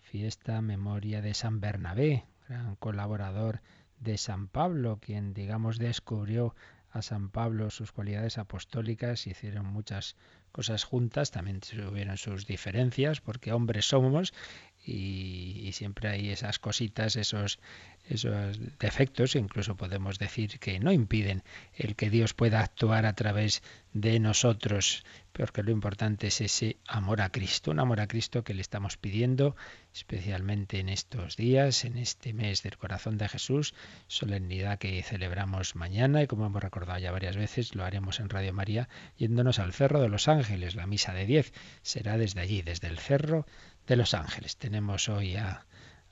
fiesta memoria de San Bernabé, gran colaborador de San Pablo, quien digamos descubrió a San Pablo sus cualidades apostólicas, hicieron muchas cosas juntas, también tuvieron sus diferencias, porque hombres somos y, y, siempre hay esas cositas, esos, esos defectos, incluso podemos decir que no impiden el que Dios pueda actuar a través de nosotros, porque lo importante es ese amor a Cristo, un amor a Cristo que le estamos pidiendo, especialmente en estos días, en este mes del corazón de Jesús, solemnidad que celebramos mañana y como hemos recordado ya varias veces, lo haremos en Radio María yéndonos al Cerro de los Ángeles, la misa de 10 será desde allí, desde el Cerro de los Ángeles. Tenemos hoy a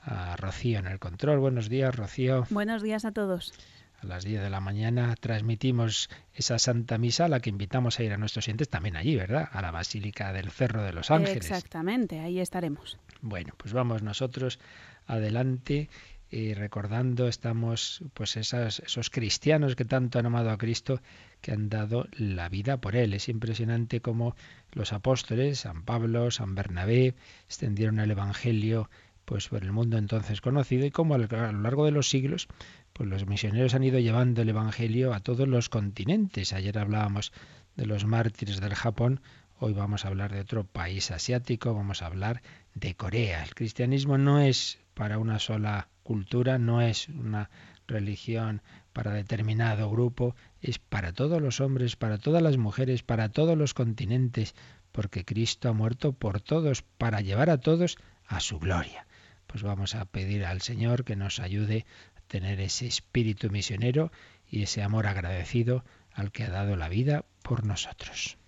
a Rocío en el control. Buenos días, Rocío. Buenos días a todos. A las 10 de la mañana transmitimos esa Santa Misa a la que invitamos a ir a nuestros siguientes también allí, ¿verdad? A la Basílica del Cerro de los Ángeles. Exactamente, ahí estaremos. Bueno, pues vamos nosotros adelante y recordando estamos pues esas, esos cristianos que tanto han amado a Cristo que han dado la vida por él. Es impresionante cómo los apóstoles, San Pablo, San Bernabé, extendieron el Evangelio pues por el mundo entonces conocido y como a lo largo de los siglos pues los misioneros han ido llevando el evangelio a todos los continentes. Ayer hablábamos de los mártires del Japón, hoy vamos a hablar de otro país asiático, vamos a hablar de Corea. El cristianismo no es para una sola cultura, no es una religión para determinado grupo, es para todos los hombres, para todas las mujeres, para todos los continentes, porque Cristo ha muerto por todos, para llevar a todos a su gloria pues vamos a pedir al Señor que nos ayude a tener ese espíritu misionero y ese amor agradecido al que ha dado la vida por nosotros.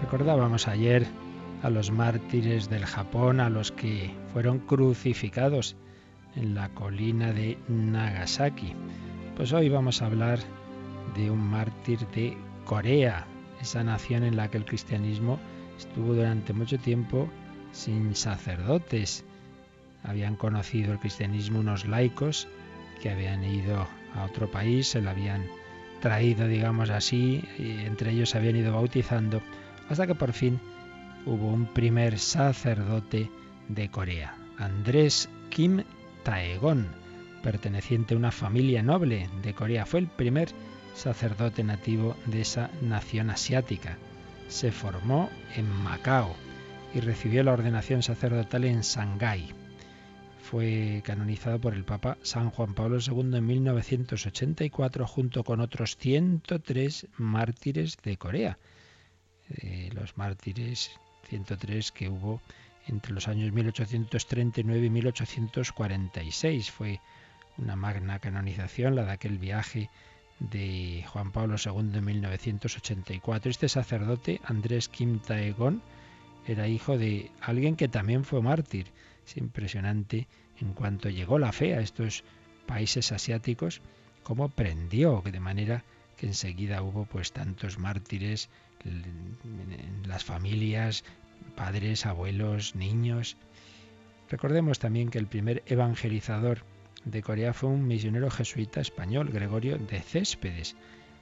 Recordábamos ayer a los mártires del Japón, a los que fueron crucificados en la colina de Nagasaki. Pues hoy vamos a hablar de un mártir de Corea, esa nación en la que el cristianismo estuvo durante mucho tiempo sin sacerdotes. Habían conocido el cristianismo unos laicos que habían ido a otro país, se lo habían traído, digamos así, y entre ellos se habían ido bautizando, hasta que por fin hubo un primer sacerdote de Corea, Andrés Kim Taegon, perteneciente a una familia noble de Corea. Fue el primer sacerdote nativo de esa nación asiática. Se formó en Macao y recibió la ordenación sacerdotal en Shanghái. Fue canonizado por el Papa San Juan Pablo II en 1984 junto con otros 103 mártires de Corea. Eh, los mártires 103 que hubo entre los años 1839 y 1846. Fue una magna canonización, la de aquel viaje de Juan Pablo II en 1984. Este sacerdote, Andrés Kim Taegon, era hijo de alguien que también fue mártir. Es impresionante en cuanto llegó la fe a estos países asiáticos, cómo prendió, de manera que enseguida hubo pues tantos mártires en las familias, padres, abuelos, niños. Recordemos también que el primer evangelizador de Corea fue un misionero jesuita español, Gregorio de Céspedes,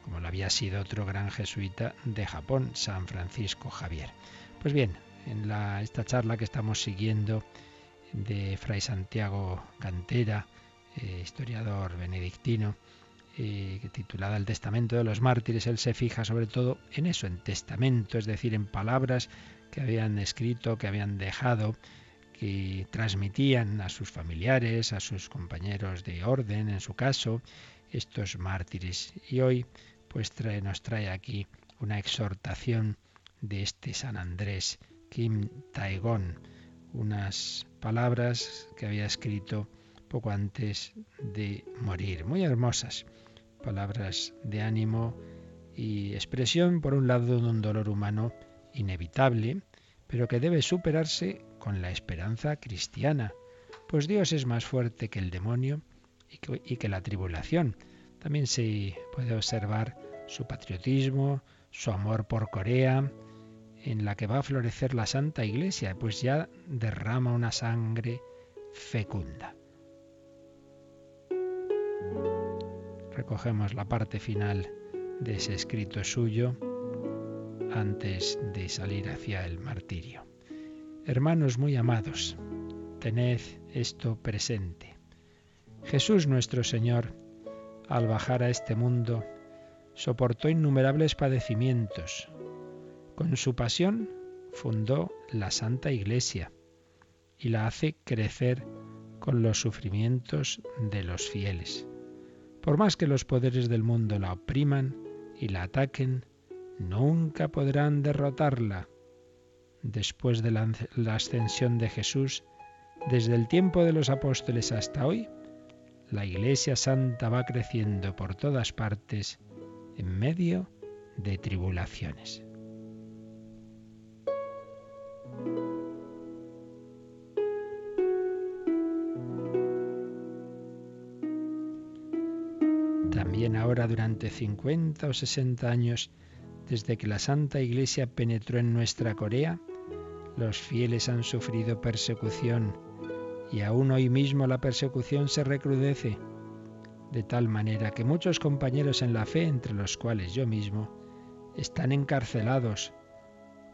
como lo había sido otro gran jesuita de Japón, San Francisco Javier. Pues bien, en la, esta charla que estamos siguiendo de Fray Santiago Cantera, eh, historiador benedictino, eh, titulada El Testamento de los Mártires, él se fija sobre todo en eso, en testamento, es decir, en palabras que habían escrito, que habían dejado, que transmitían a sus familiares, a sus compañeros de orden, en su caso, estos mártires. Y hoy pues nos trae aquí una exhortación de este San Andrés, Kim Taegon, unas palabras que había escrito poco antes de morir, muy hermosas, palabras de ánimo y expresión, por un lado, de un dolor humano inevitable, pero que debe superarse con la esperanza cristiana, pues Dios es más fuerte que el demonio y que, la tribulación. También se puede observar su patriotismo, su amor por Corea, en la que va a florecer la Santa Iglesia, pues ya derrama una sangre fecunda. Recogemos la parte final de ese escrito suyo antes de salir hacia el martirio. Hermanos muy amados, tened esto presente. Jesús nuestro Señor, al bajar a este mundo, soportó innumerables padecimientos. Con su pasión fundó la Santa Iglesia y la hace crecer con los sufrimientos de los fieles. Por más que los poderes del mundo la opriman y la ataquen, nunca podrán derrotarla. Después de la, ascensión de Jesús, desde el tiempo de los apóstoles hasta hoy, la Iglesia Santa va creciendo por todas partes en medio de tribulaciones. Durante 50 o 60 años desde que la Santa Iglesia penetró en nuestra Corea, los fieles han sufrido persecución y aún hoy mismo la persecución se recrudece, de tal manera que muchos compañeros en la fe, entre los cuales yo mismo, están encarcelados,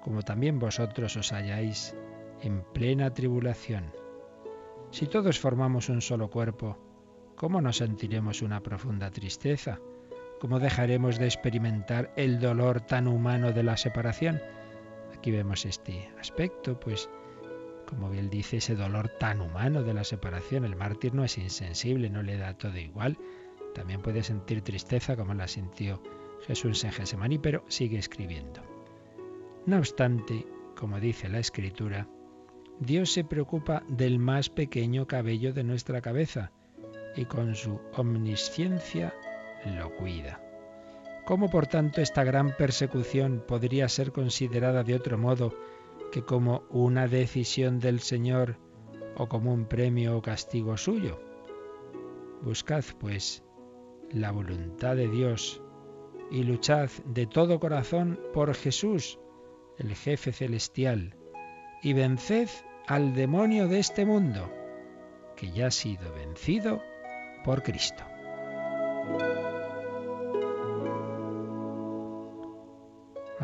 como también vosotros os halláis en plena tribulación. Si todos formamos un solo cuerpo, ¿cómo no sentiremos una profunda tristeza? ¿Cómo dejaremos de experimentar el dolor tan humano de la separación? Aquí vemos este aspecto, pues como bien dice, ese dolor tan humano de la separación. El mártir no es insensible, no le da todo igual. También puede sentir tristeza como la sintió Jesús en Gesemaní, pero sigue escribiendo. No obstante, como dice la Escritura, Dios se preocupa del más pequeño cabello de nuestra cabeza y con su omnisciencia lo cuida. ¿Cómo por tanto esta gran persecución podría ser considerada de otro modo que como una decisión del Señor o como un premio o castigo suyo. Buscad, pues, la voluntad de Dios y luchad de todo corazón por Jesús, el jefe celestial, y venced al demonio de este mundo, que ya ha sido vencido por Cristo.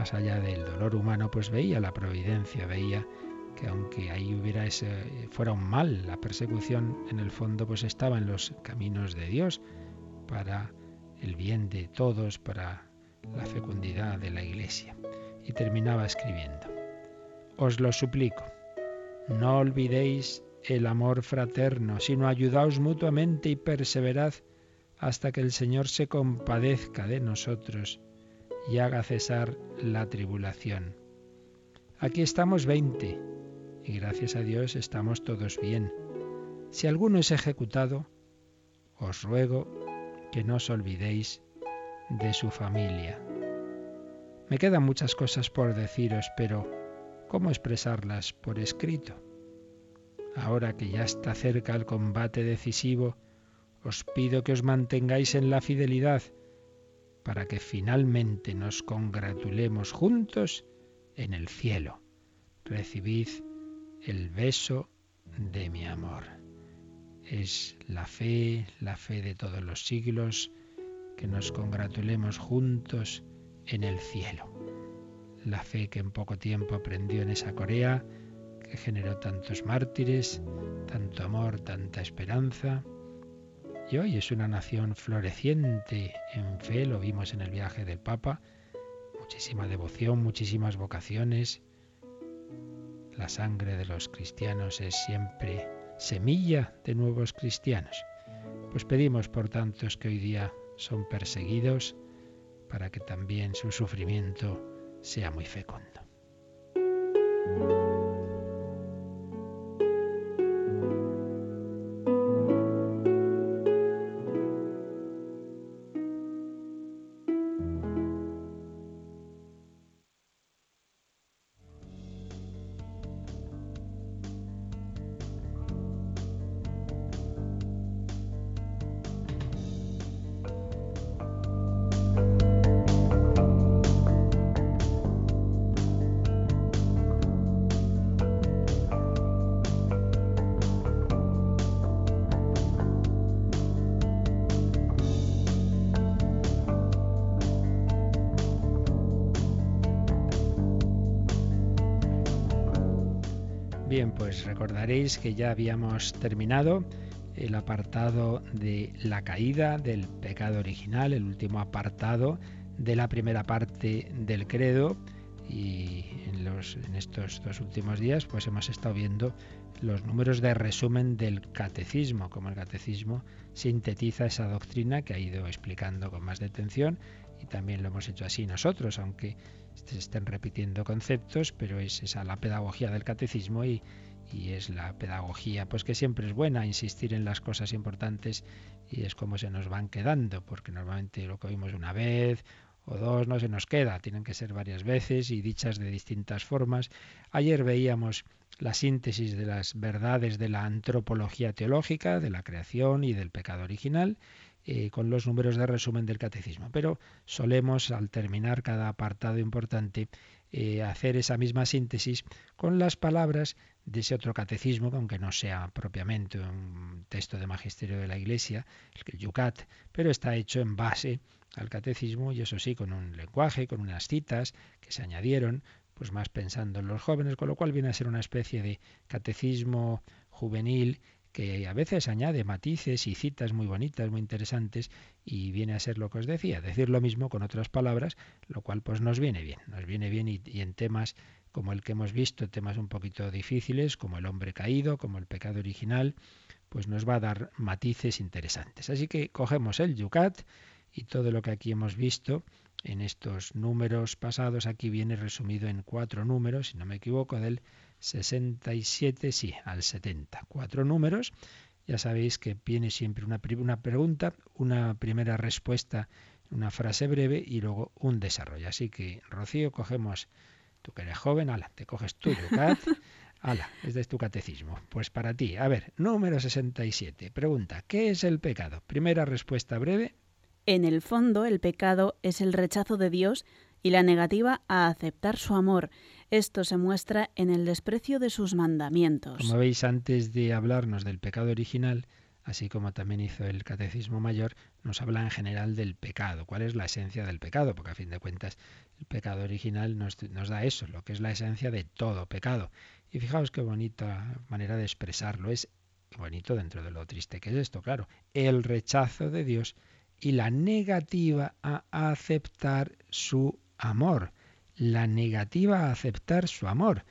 Más allá del dolor humano, pues veía la providencia, veía que aunque ahí hubiera ese, fuera un mal, la persecución en el fondo pues estaba en los caminos de Dios para el bien de todos, para la fecundidad de la iglesia. Y terminaba escribiendo, os lo suplico, no olvidéis el amor fraterno, sino ayudaos mutuamente y perseverad hasta que el Señor se compadezca de nosotros y haga cesar la tribulación. Aquí estamos veinte, y gracias a Dios estamos todos bien. Si alguno es ejecutado, os ruego que no os olvidéis de su familia. Me quedan muchas cosas por deciros, pero ¿cómo expresarlas por escrito? Ahora que ya está cerca el combate decisivo, os pido que os mantengáis en la fidelidad, para que finalmente nos congratulemos juntos en el cielo. Recibid el beso de mi amor. Es la fe, la fe de todos los siglos, que nos congratulemos juntos en el cielo. La fe que en poco tiempo aprendió en esa Corea, que generó tantos mártires, tanto amor, tanta esperanza, y hoy es una nación floreciente en fe, lo vimos en el viaje del Papa, muchísima devoción, muchísimas vocaciones. La sangre de los cristianos es siempre semilla de nuevos cristianos. Pues pedimos por tantos que hoy día son perseguidos para que también su sufrimiento sea muy fecundo. Que ya habíamos terminado el apartado de la caída del pecado original, el último apartado de la primera parte del credo. Y en, los, en estos dos últimos días pues hemos estado viendo los números de resumen del catecismo, como el catecismo sintetiza esa doctrina que ha ido explicando con más detención y también lo hemos hecho así nosotros, aunque se estén repitiendo conceptos, pero es esa la pedagogía del catecismo y, y es la pedagogía pues que siempre es buena insistir en las cosas importantes y es como se nos van quedando porque normalmente lo que oímos una vez o dos no se nos queda tienen que ser varias veces y dichas de distintas formas ayer veíamos la síntesis de las verdades de la antropología teológica de la creación y del pecado original eh, con los números de resumen del catecismo. Pero solemos, al terminar cada apartado importante, eh, hacer esa misma síntesis con las palabras de ese otro catecismo, aunque no sea propiamente un texto de magisterio de la Iglesia, el Yucat, pero está hecho en base al catecismo y eso sí, con un lenguaje, con unas citas que se añadieron, pues más pensando en los jóvenes, con lo cual viene a ser una especie de catecismo juvenil que a veces añade matices y citas muy bonitas, muy interesantes, y viene a ser lo que os decía, decir lo mismo con otras palabras, lo cual pues nos viene bien, nos viene bien y en temas como el que hemos visto, temas un poquito difíciles, como el hombre caído, como el pecado original, pues nos va a dar matices interesantes. Así que cogemos el Yucat y todo lo que aquí hemos visto en estos números pasados, aquí viene resumido en cuatro números, si no me equivoco, del 67, sí, al 70. Cuatro números. Ya sabéis que viene siempre una, una pregunta, una primera respuesta, una frase breve y luego un desarrollo. Así que, Rocío, cogemos, tú que eres joven, ala, te coges tú, Yucat, ala, es de tu catecismo. Pues para ti, a ver, número 67. Pregunta, ¿qué es el pecado? Primera respuesta breve. En el fondo, el pecado es el rechazo de Dios y la negativa a aceptar su amor. Esto se muestra en el desprecio de sus mandamientos. Como veis, antes de hablarnos del pecado original, así como también hizo el Catecismo Mayor, nos habla en general del pecado. ¿Cuál es la esencia del pecado? Porque a fin de cuentas el pecado original nos, da eso, lo que es la esencia de todo pecado. Y fijaos qué bonita manera de expresarlo. Es bonito dentro de lo triste que es esto, claro. El rechazo de Dios y la negativa a aceptar su amor, la negativa a aceptar su amor.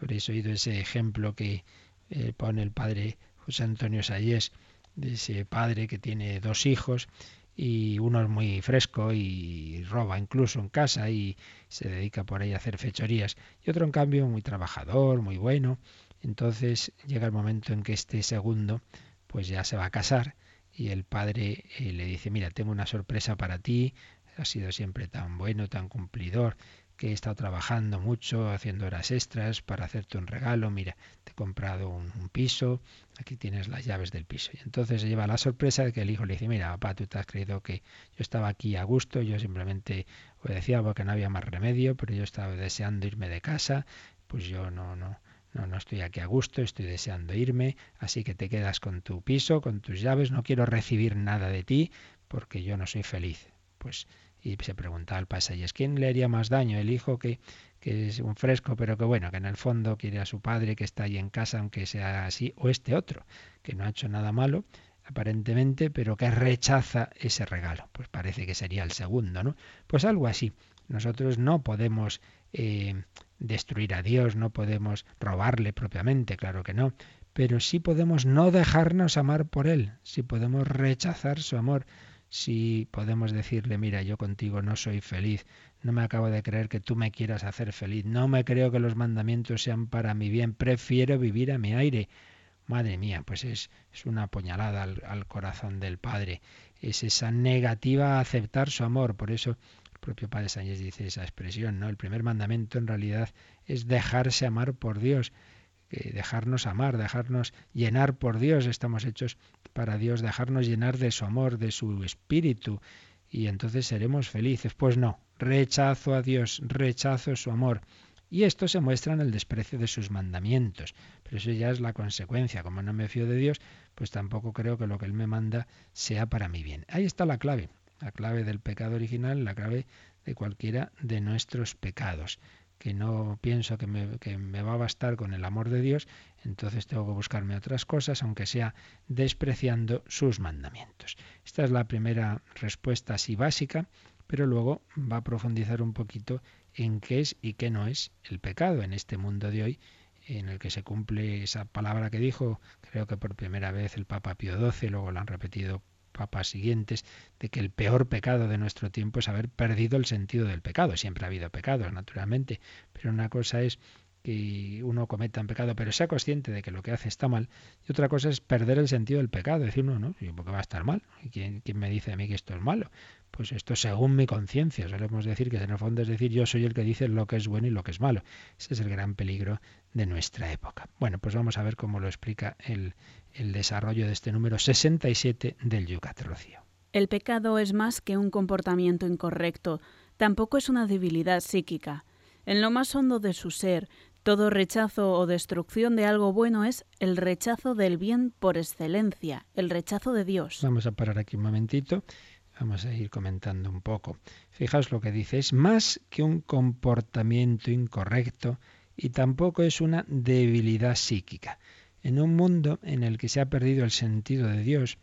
Habréis oído ese ejemplo que eh, pone el padre José Antonio Sayés, de ese padre que tiene dos hijos y uno es muy fresco y roba incluso en casa y se dedica por ahí a hacer fechorías y otro en cambio muy trabajador, muy bueno. Entonces llega el momento en que este segundo pues ya se va a casar y el padre eh, le dice, mira, tengo una sorpresa para ti, has sido siempre tan bueno, tan cumplidor, que he estado trabajando mucho, haciendo horas extras para hacerte un regalo, mira, te he comprado un, piso, aquí tienes las llaves del piso. Y entonces se lleva la sorpresa de que el hijo le dice, mira, papá, tú te has creído que yo estaba aquí a gusto, yo simplemente obedecía porque no había más remedio, pero yo estaba deseando irme de casa, pues yo no, no, no, no estoy aquí a gusto, estoy deseando irme, así que te quedas con tu piso, con tus llaves, no quiero recibir nada de ti porque yo no soy feliz. Pues y se preguntaba al es ¿quién le haría más daño? ¿El hijo que, que es un fresco, pero que bueno, que en el fondo quiere a su padre, que está ahí en casa, aunque sea así, o este otro, que no ha hecho nada malo, aparentemente, pero que rechaza ese regalo? Pues parece que sería el segundo, ¿no? Pues algo así. Nosotros no podemos eh, destruir a Dios, no podemos robarle propiamente, claro que no, pero sí podemos no dejarnos amar por Él, sí podemos rechazar su amor, si podemos decirle, mira, yo contigo no soy feliz, no me acabo de creer que tú me quieras hacer feliz, no me creo que los mandamientos sean para mi bien, prefiero vivir a mi aire. Madre mía, pues es, es una puñalada al, corazón del Padre, es esa negativa a aceptar su amor, por eso el propio Padre Sánchez dice esa expresión, ¿no? El primer mandamiento en realidad es dejarse amar por Dios, dejarnos amar, dejarnos llenar por Dios, estamos hechos para Dios, dejarnos llenar de su amor, de su espíritu, y entonces seremos felices. Pues no, rechazo a Dios, rechazo su amor. Y esto se muestra en el desprecio de sus mandamientos. Pero eso ya es la consecuencia. Como no me fío de Dios, pues tampoco creo que lo que Él me manda sea para mi bien. Ahí está la clave. La clave del pecado original, la clave de cualquiera de nuestros pecados. Que no pienso que me, que me, va a bastar con el amor de Dios, entonces tengo que buscarme otras cosas, aunque sea despreciando sus mandamientos. Esta es la primera respuesta así básica, pero luego va a profundizar un poquito en qué es y qué no es el pecado en este mundo de hoy en el que se cumple esa palabra que dijo, creo que por primera vez el Papa Pío XII, luego lo han repetido papas siguientes, de que el peor pecado de nuestro tiempo es haber perdido el sentido del pecado. Siempre ha habido pecados, naturalmente, pero una cosa es que uno cometa un pecado, pero sea consciente de que lo que hace está mal, y otra cosa es perder el sentido del pecado, decir, no, no, porque va a estar mal? ¿Quién, ¿Quién me dice a mí que esto es malo? Pues esto según mi conciencia, solemos decir que en el fondo es decir, yo soy el que dice lo que es bueno y lo que es malo. Ese es el gran peligro de nuestra época. Bueno, pues vamos a ver cómo lo explica el, el desarrollo de este número 67 del Yucat Rocío. El pecado es más que un comportamiento incorrecto, tampoco es una debilidad psíquica. En lo más hondo de su ser, todo rechazo o destrucción de algo bueno es el rechazo del bien por excelencia, el rechazo de Dios. Vamos a parar aquí un momentito. Vamos a ir comentando un poco. Fijaos lo que dice, es más que un comportamiento incorrecto y tampoco es una debilidad psíquica. En un mundo en el que se ha perdido el sentido de Dios,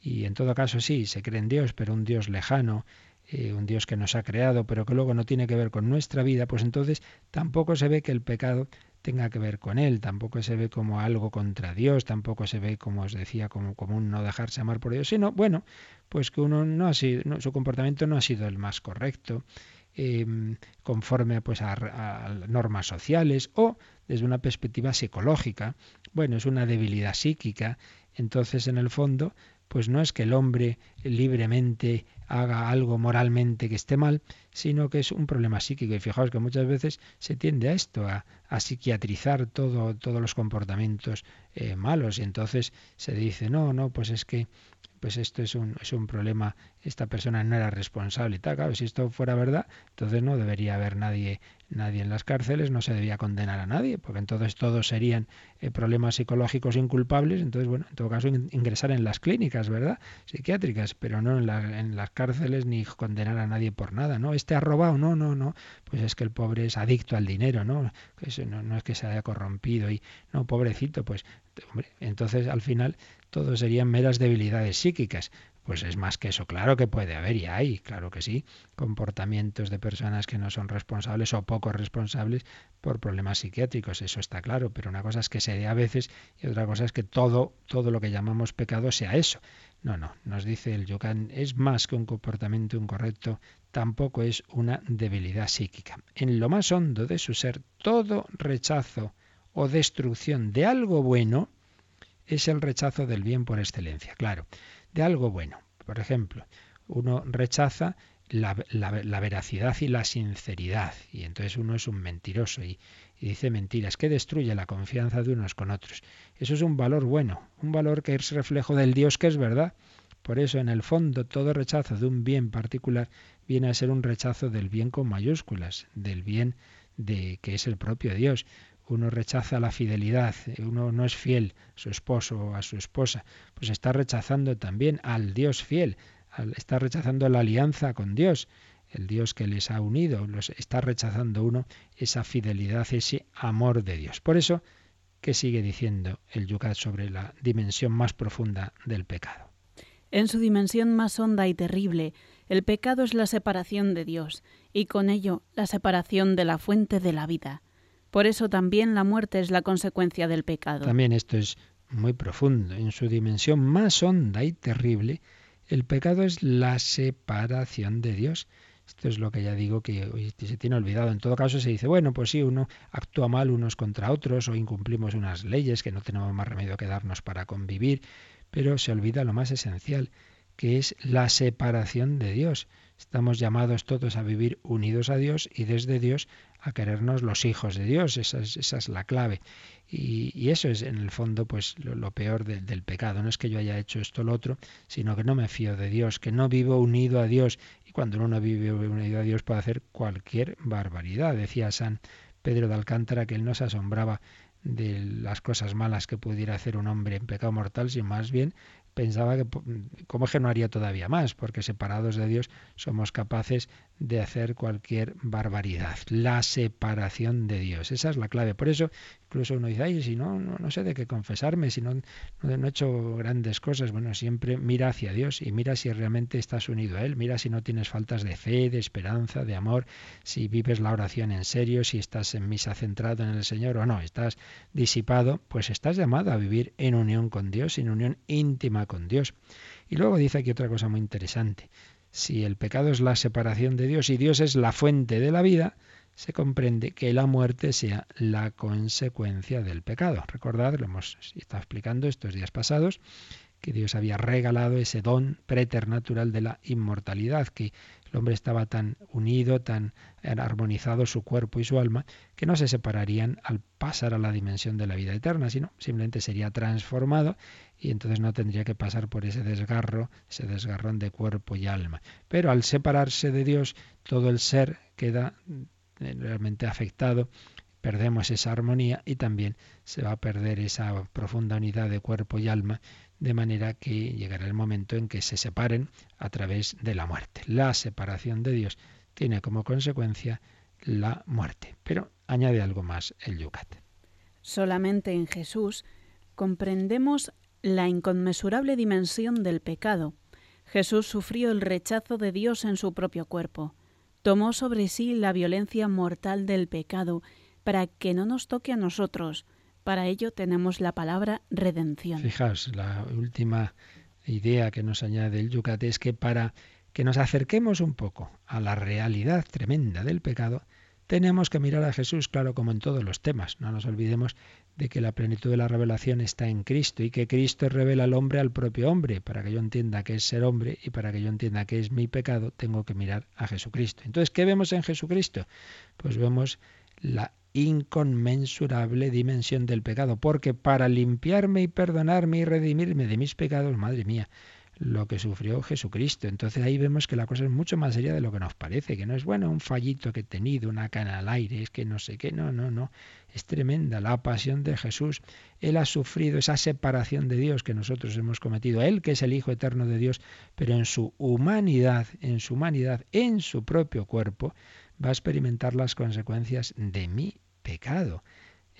y en todo caso sí, se cree en Dios, pero un Dios lejano, eh, un Dios que nos ha creado, pero que luego no tiene que ver con nuestra vida, pues entonces tampoco se ve que el pecado tenga que ver con él, tampoco se ve como algo contra Dios, tampoco se ve, como os decía, como, como un no dejarse amar por Dios, sino, bueno, pues que uno no ha sido, su comportamiento no ha sido el más correcto, em, conforme pues a, normas sociales o desde una perspectiva psicológica. Bueno, es una debilidad psíquica. Entonces, en el fondo, pues no es que el hombre libremente haga algo moralmente que esté mal, sino que es un problema psíquico. Y fijaos que muchas veces se tiende a esto, a, psiquiatrizar todo, todos los comportamientos eh, malos. Y entonces se dice, no, no, pues es que pues esto es un, es un problema, esta persona no era responsable tal. Claro, si esto fuera verdad, entonces no debería haber nadie, nadie en las cárceles, no se debía condenar a nadie, porque entonces todos serían eh, problemas psicológicos inculpables, entonces, bueno, en todo caso ingresar en las clínicas, ¿verdad? Psiquiátricas, pero no en, en las cárceles ni condenar a nadie por nada, ¿no? Este ha robado, no, no, no, pues es que el pobre es adicto al dinero, ¿no? Eso no, no es que se haya corrompido y, no, pobrecito, pues, entonces al final todo serían meras debilidades psíquicas. Pues es más que eso, claro que puede haber y hay, claro que sí, comportamientos de personas que no son responsables o poco responsables por problemas psiquiátricos, eso está claro, pero una cosa es que se dé a veces y otra cosa es que todo, todo lo que llamamos pecado sea eso. No, no, nos dice el Yucan, es más que un comportamiento incorrecto, tampoco es una debilidad psíquica. En lo más hondo de su ser, todo rechazo o destrucción de algo bueno, es el rechazo del bien por excelencia, claro, de algo bueno. Por ejemplo, uno rechaza la, veracidad y la sinceridad, y entonces uno es un mentiroso y, y dice mentiras, que destruye la confianza de unos con otros. Eso es un valor bueno, un valor que es reflejo del Dios que es verdad. Por eso, en el fondo, todo rechazo de un bien particular viene a ser un rechazo del bien con mayúsculas, del bien de que es el propio Dios uno rechaza la fidelidad, uno no es fiel a su esposo o a su esposa, pues está rechazando también al Dios fiel, está rechazando la alianza con Dios, el Dios que les ha unido, los, está rechazando uno esa fidelidad, ese amor de Dios. Por eso, ¿qué sigue diciendo el Yucat sobre la dimensión más profunda del pecado? En su dimensión más honda y terrible, el pecado es la separación de Dios, y con ello la separación de la fuente de la vida. Por eso también la muerte es la consecuencia del pecado. También esto es muy profundo. En su dimensión más honda y terrible, el pecado es la separación de Dios. Esto es lo que ya digo que se tiene olvidado. En todo caso se dice, bueno, pues sí, uno actúa mal unos contra otros o incumplimos unas leyes que no tenemos más remedio que darnos para convivir, pero se olvida lo más esencial, que es la separación de Dios. Estamos llamados todos a vivir unidos a Dios y desde Dios a querernos los hijos de Dios. Esa es, esa es la clave. Y, eso es en el fondo pues lo, peor del pecado. No es que yo haya hecho esto o lo otro, sino que no me fío de Dios, que no vivo unido a Dios. Y cuando uno no vive unido a Dios puede hacer cualquier barbaridad. Decía San Pedro de Alcántara que él no se asombraba de las cosas malas que pudiera hacer un hombre en pecado mortal, sino más bien pensaba que cómo es que no haría todavía más, porque separados de Dios somos capaces de hacer cualquier barbaridad. La separación de Dios, esa es la clave. Por eso incluso uno dice, ay, si no, no, sé de qué confesarme, si no, no, he hecho grandes cosas. Bueno, siempre mira hacia Dios y mira si realmente estás unido a Él, mira si no tienes faltas de fe, de esperanza, de amor, si vives la oración en serio, si estás en misa centrado en el Señor o no, estás disipado, pues estás llamado a vivir en unión con Dios, en unión íntima con Dios. Y luego dice aquí otra cosa muy interesante. Si el pecado es la separación de Dios y Dios es la fuente de la vida, se comprende que la muerte sea la consecuencia del pecado. Recordad, lo hemos estado explicando estos días pasados, que Dios había regalado ese don preternatural de la inmortalidad, que el hombre estaba tan unido, tan armonizado su cuerpo y su alma, que no se separarían al pasar a la dimensión de la vida eterna, sino simplemente sería transformado y entonces no tendría que pasar por ese desgarro, ese desgarrón de cuerpo y alma. Pero al separarse de Dios, todo el ser queda eh, realmente afectado perdemos esa armonía y también se va a perder esa profunda unidad de cuerpo y alma de manera que llegará el momento en que se separen a través de la muerte. La separación de Dios tiene como consecuencia la muerte. Pero añade algo más el Yucat. Solamente en Jesús comprendemos la inconmensurable dimensión del pecado. Jesús sufrió el rechazo de Dios en su propio cuerpo. Tomó sobre sí la violencia mortal del pecado para que no nos toque a nosotros, para ello tenemos la palabra redención. Fijaos, la última idea que nos añade el Yucat es que para que nos acerquemos un poco a la realidad tremenda del pecado, tenemos que mirar a Jesús, claro, como en todos los temas. No nos olvidemos de que la plenitud de la revelación está en Cristo y que Cristo revela al hombre al propio hombre. Para que yo entienda que es ser hombre y para que yo entienda que es mi pecado, tengo que mirar a Jesucristo. Entonces, ¿qué vemos en Jesucristo? Pues vemos la inconmensurable dimensión del pecado, porque para limpiarme y perdonarme y redimirme de mis pecados, madre mía, lo que sufrió Jesucristo. Entonces ahí vemos que la cosa es mucho más seria de lo que nos parece, que no es bueno un fallito que he tenido, una cana al aire, es que no sé qué, no, no, no, es tremenda la pasión de Jesús. Él ha sufrido esa separación de Dios que nosotros hemos cometido, Él que es el Hijo eterno de Dios, pero en su humanidad, en su humanidad, en su propio cuerpo, va a experimentar las consecuencias de mi pecado.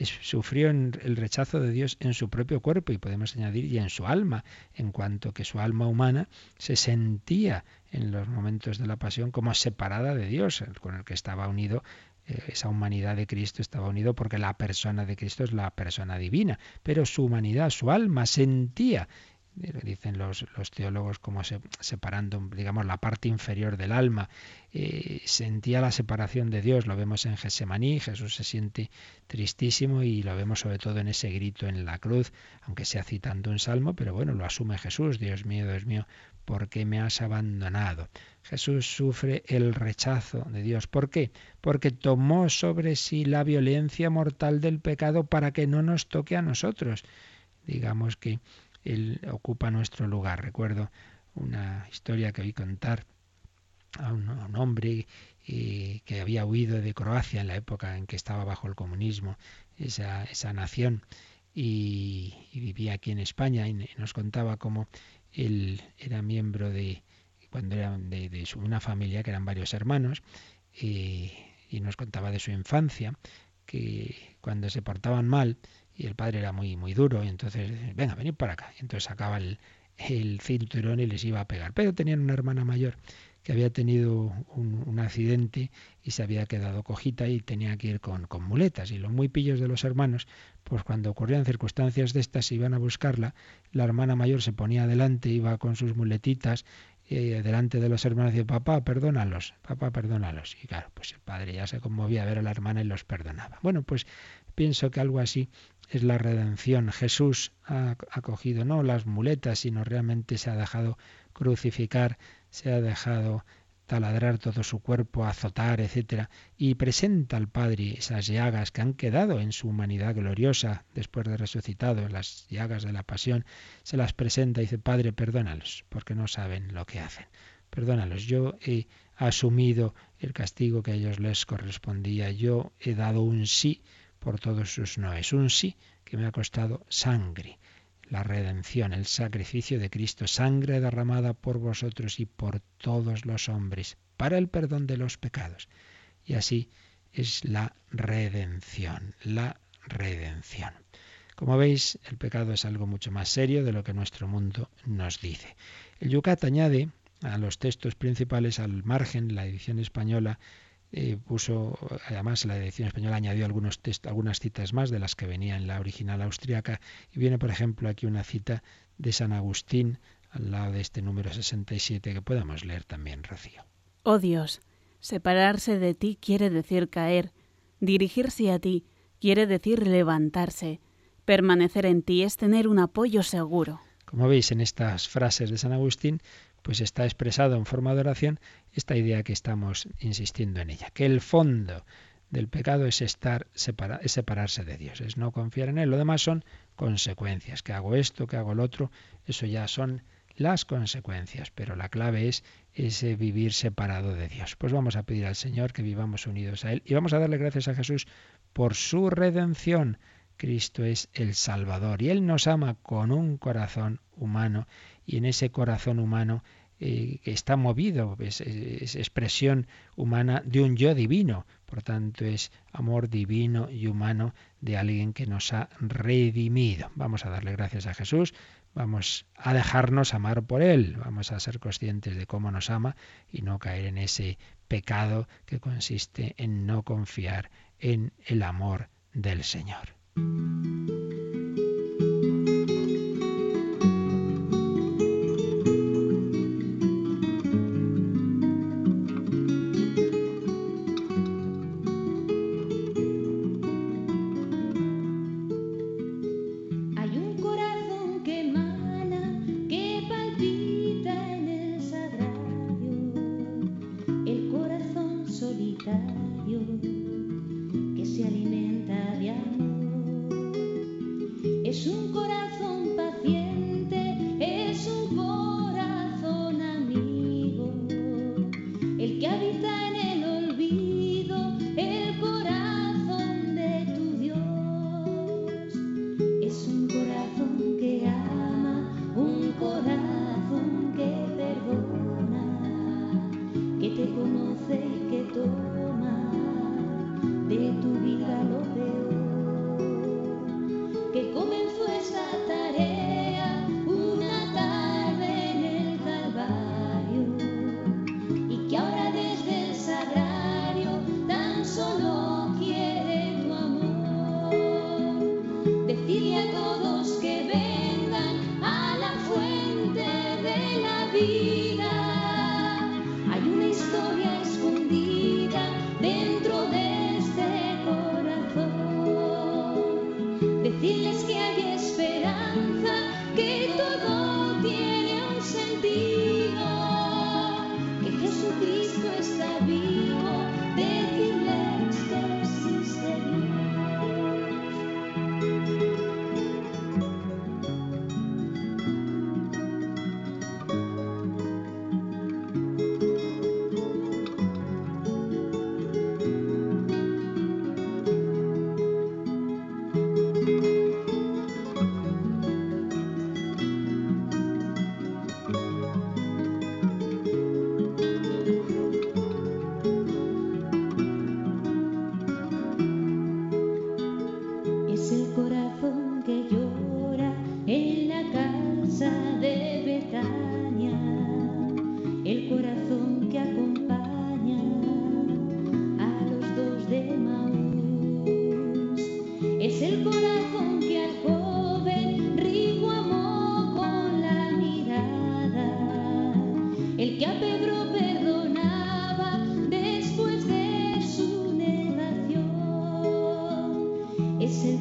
Sufrió el rechazo de Dios en su propio cuerpo y podemos añadir y en su alma, en cuanto que su alma humana se sentía en los momentos de la pasión como separada de Dios, con el que estaba unido eh, esa humanidad de Cristo estaba unido porque la persona de Cristo es la persona divina, pero su humanidad, su alma sentía dicen los, los teólogos como separando, digamos, la parte inferior del alma. Eh, sentía la separación de Dios, lo vemos en Gesemaní, Jesús se siente tristísimo y lo vemos sobre todo en ese grito en la cruz, aunque sea citando un salmo, pero bueno, lo asume Jesús, Dios mío, Dios mío, ¿por qué me has abandonado? Jesús sufre el rechazo de Dios. ¿Por qué? Porque tomó sobre sí la violencia mortal del pecado para que no nos toque a nosotros. Digamos que él ocupa nuestro lugar. Recuerdo una historia que oí contar a un, hombre eh, que había huido de Croacia en la época en que estaba bajo el comunismo, esa, esa nación, y, vivía aquí en España y nos contaba cómo él era miembro de, cuando era de, una familia que eran varios hermanos, y nos contaba de su infancia, que cuando se portaban mal, y el padre era muy, muy duro, y entonces, venga, venid para acá. Y entonces sacaba el, el cinturón y les iba a pegar. Pero tenían una hermana mayor que había tenido un, accidente y se había quedado cojita y tenía que ir con, con, muletas. Y los muy pillos de los hermanos, pues cuando ocurrían circunstancias de estas, iban a buscarla, la hermana mayor se ponía adelante, iba con sus muletitas y delante de los hermanos decía, papá, perdónalos, papá, perdónalos. Y claro, pues el padre ya se conmovía a ver a la hermana y los perdonaba. Bueno, pues pienso que algo así es la redención. Jesús ha, cogido no las muletas, sino realmente se ha dejado crucificar, se ha dejado taladrar todo su cuerpo, azotar, etcétera, y presenta al Padre esas llagas que han quedado en su humanidad gloriosa después de resucitado, las llagas de la pasión, se las presenta y dice, Padre, perdónalos, porque no saben lo que hacen. Perdónalos, yo he asumido el castigo que a ellos les correspondía, yo he dado un sí por todos sus noes. Un sí que me ha costado sangre. la redención, el sacrificio de Cristo, sangre derramada por vosotros y por todos los hombres, para el perdón de los pecados. Y así es la redención, la redención. Como veis, el pecado es algo mucho más serio de lo que nuestro mundo nos dice. El Yucat añade a los textos principales al margen, la edición española eh, puso, además la edición española añadió algunos algunas citas más de las que venía en la original austriaca y viene por ejemplo aquí una cita de San Agustín al lado de este número 67 que podemos leer también, Rocío. Oh Dios, separarse de ti quiere decir caer, dirigirse a ti quiere decir levantarse, permanecer en ti es tener un apoyo seguro. Como veis en estas frases de San Agustín, pues está expresado en forma de oración esta idea que estamos insistiendo en ella, que el fondo del pecado es estar es separarse de Dios, es no confiar en él. Lo demás son consecuencias, que hago esto, que hago lo otro, eso ya son las consecuencias, pero la clave es ese vivir separado de Dios. Pues vamos a pedir al Señor que vivamos unidos a Él y vamos a darle gracias a Jesús por su redención. Cristo es el Salvador y Él nos ama con un corazón humano y en ese corazón humano eh, que está movido, es, expresión humana de un yo divino, por tanto es amor divino y humano de alguien que nos ha redimido. Vamos a darle gracias a Jesús, vamos a dejarnos amar por Él, vamos a ser conscientes de cómo nos ama y no caer en ese pecado que consiste en no confiar en el amor del Señor.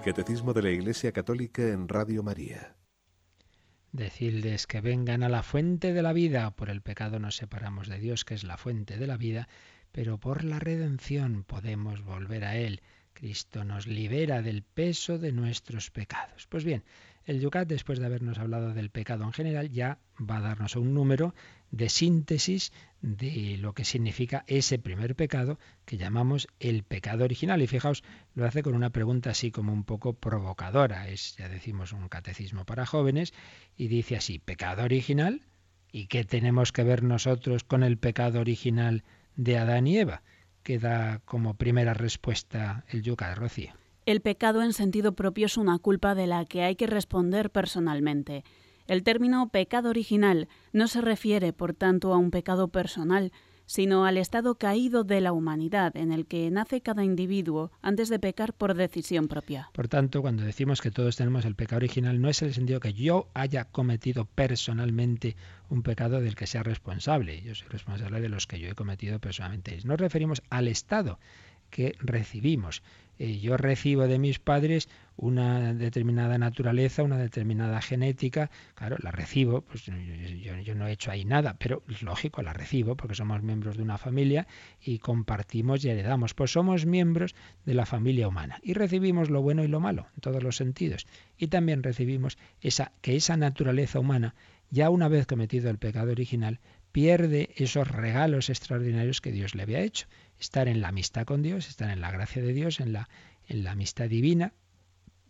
El Catecismo de la Iglesia Católica en Radio María. Decirles que vengan a la fuente de la vida. Por el pecado nos separamos de Dios, que es la fuente de la vida, pero por la redención podemos volver a Él. Cristo nos libera del peso de nuestros pecados. Pues bien, el Yucat, después de habernos hablado del pecado en general, ya va a darnos un número de síntesis de lo que significa ese primer pecado que llamamos el pecado original. Y fijaos, lo hace con una pregunta así como un poco provocadora. Es, ya decimos, un catecismo para jóvenes y dice así, pecado original. ¿Y qué tenemos que ver nosotros con el pecado original de Adán y Eva? Que da como primera respuesta el Yucat, Rocío. El pecado en sentido propio es una culpa de la que hay que responder personalmente. El término pecado original no se refiere, por tanto, a un pecado personal, sino al estado caído de la humanidad en el que nace cada individuo antes de pecar por decisión propia. Por tanto, cuando decimos que todos tenemos el pecado original, no es el sentido que yo haya cometido personalmente un pecado del que sea responsable. Yo soy responsable de los que yo he cometido personalmente. Nos referimos al estado que recibimos. Eh, yo recibo de mis padres una determinada naturaleza, una determinada genética, claro, la recibo, pues yo, no he hecho ahí nada, pero es lógico, la recibo porque somos miembros de una familia y compartimos y heredamos, pues somos miembros de la familia humana y recibimos lo bueno y lo malo en todos los sentidos. Y también recibimos esa que esa naturaleza humana ya una vez cometido el pecado original pierde esos regalos extraordinarios que Dios le había hecho estar en la amistad con Dios, estar en la gracia de Dios, en la, en la amistad divina,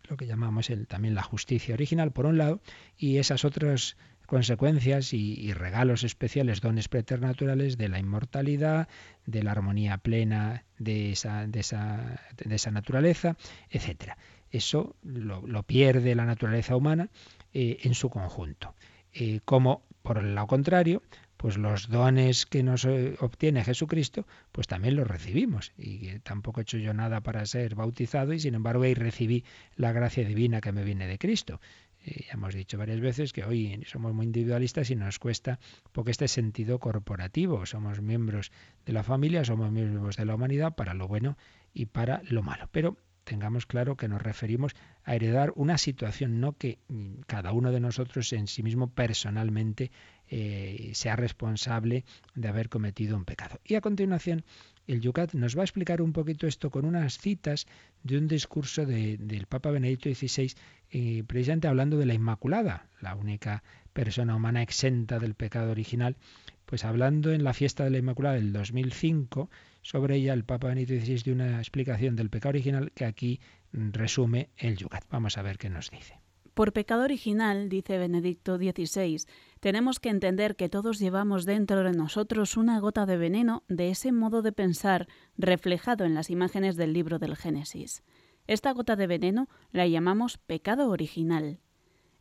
lo que llamamos el, también la justicia original, por un lado, y esas otras consecuencias y, regalos especiales, dones preternaturales de la inmortalidad, de la armonía plena de esa, de esa, de esa naturaleza, etc. Eso lo, pierde la naturaleza humana eh, en su conjunto. Eh, como, por el lado contrario, pues los dones que nos eh, obtiene Jesucristo, pues también los recibimos. Y tampoco he hecho yo nada para ser bautizado y sin embargo ahí recibí la gracia divina que me viene de Cristo. Eh, ya hemos dicho varias veces que hoy somos muy individualistas y nos cuesta porque este sentido corporativo. Somos miembros de la familia, somos miembros de la humanidad para lo bueno y para lo malo. Pero tengamos claro que nos referimos a heredar una situación, no que cada uno de nosotros en sí mismo personalmente eh, sea responsable de haber cometido un pecado. Y a continuación, el Yucat nos va a explicar un poquito esto con unas citas de un discurso del Papa Benedicto XVI, eh, precisamente hablando de la Inmaculada, la única persona humana exenta del pecado original, pues hablando en la fiesta de la Inmaculada del 2005, sobre ella el Papa Benedicto XVI dio una explicación del pecado original que aquí resume el Yucat. Vamos a ver qué nos dice. Por pecado original, dice Benedicto XVI, tenemos que entender que todos llevamos dentro de nosotros una gota de veneno de ese modo de pensar reflejado en las imágenes del libro del Génesis. Esta gota de veneno la llamamos pecado original.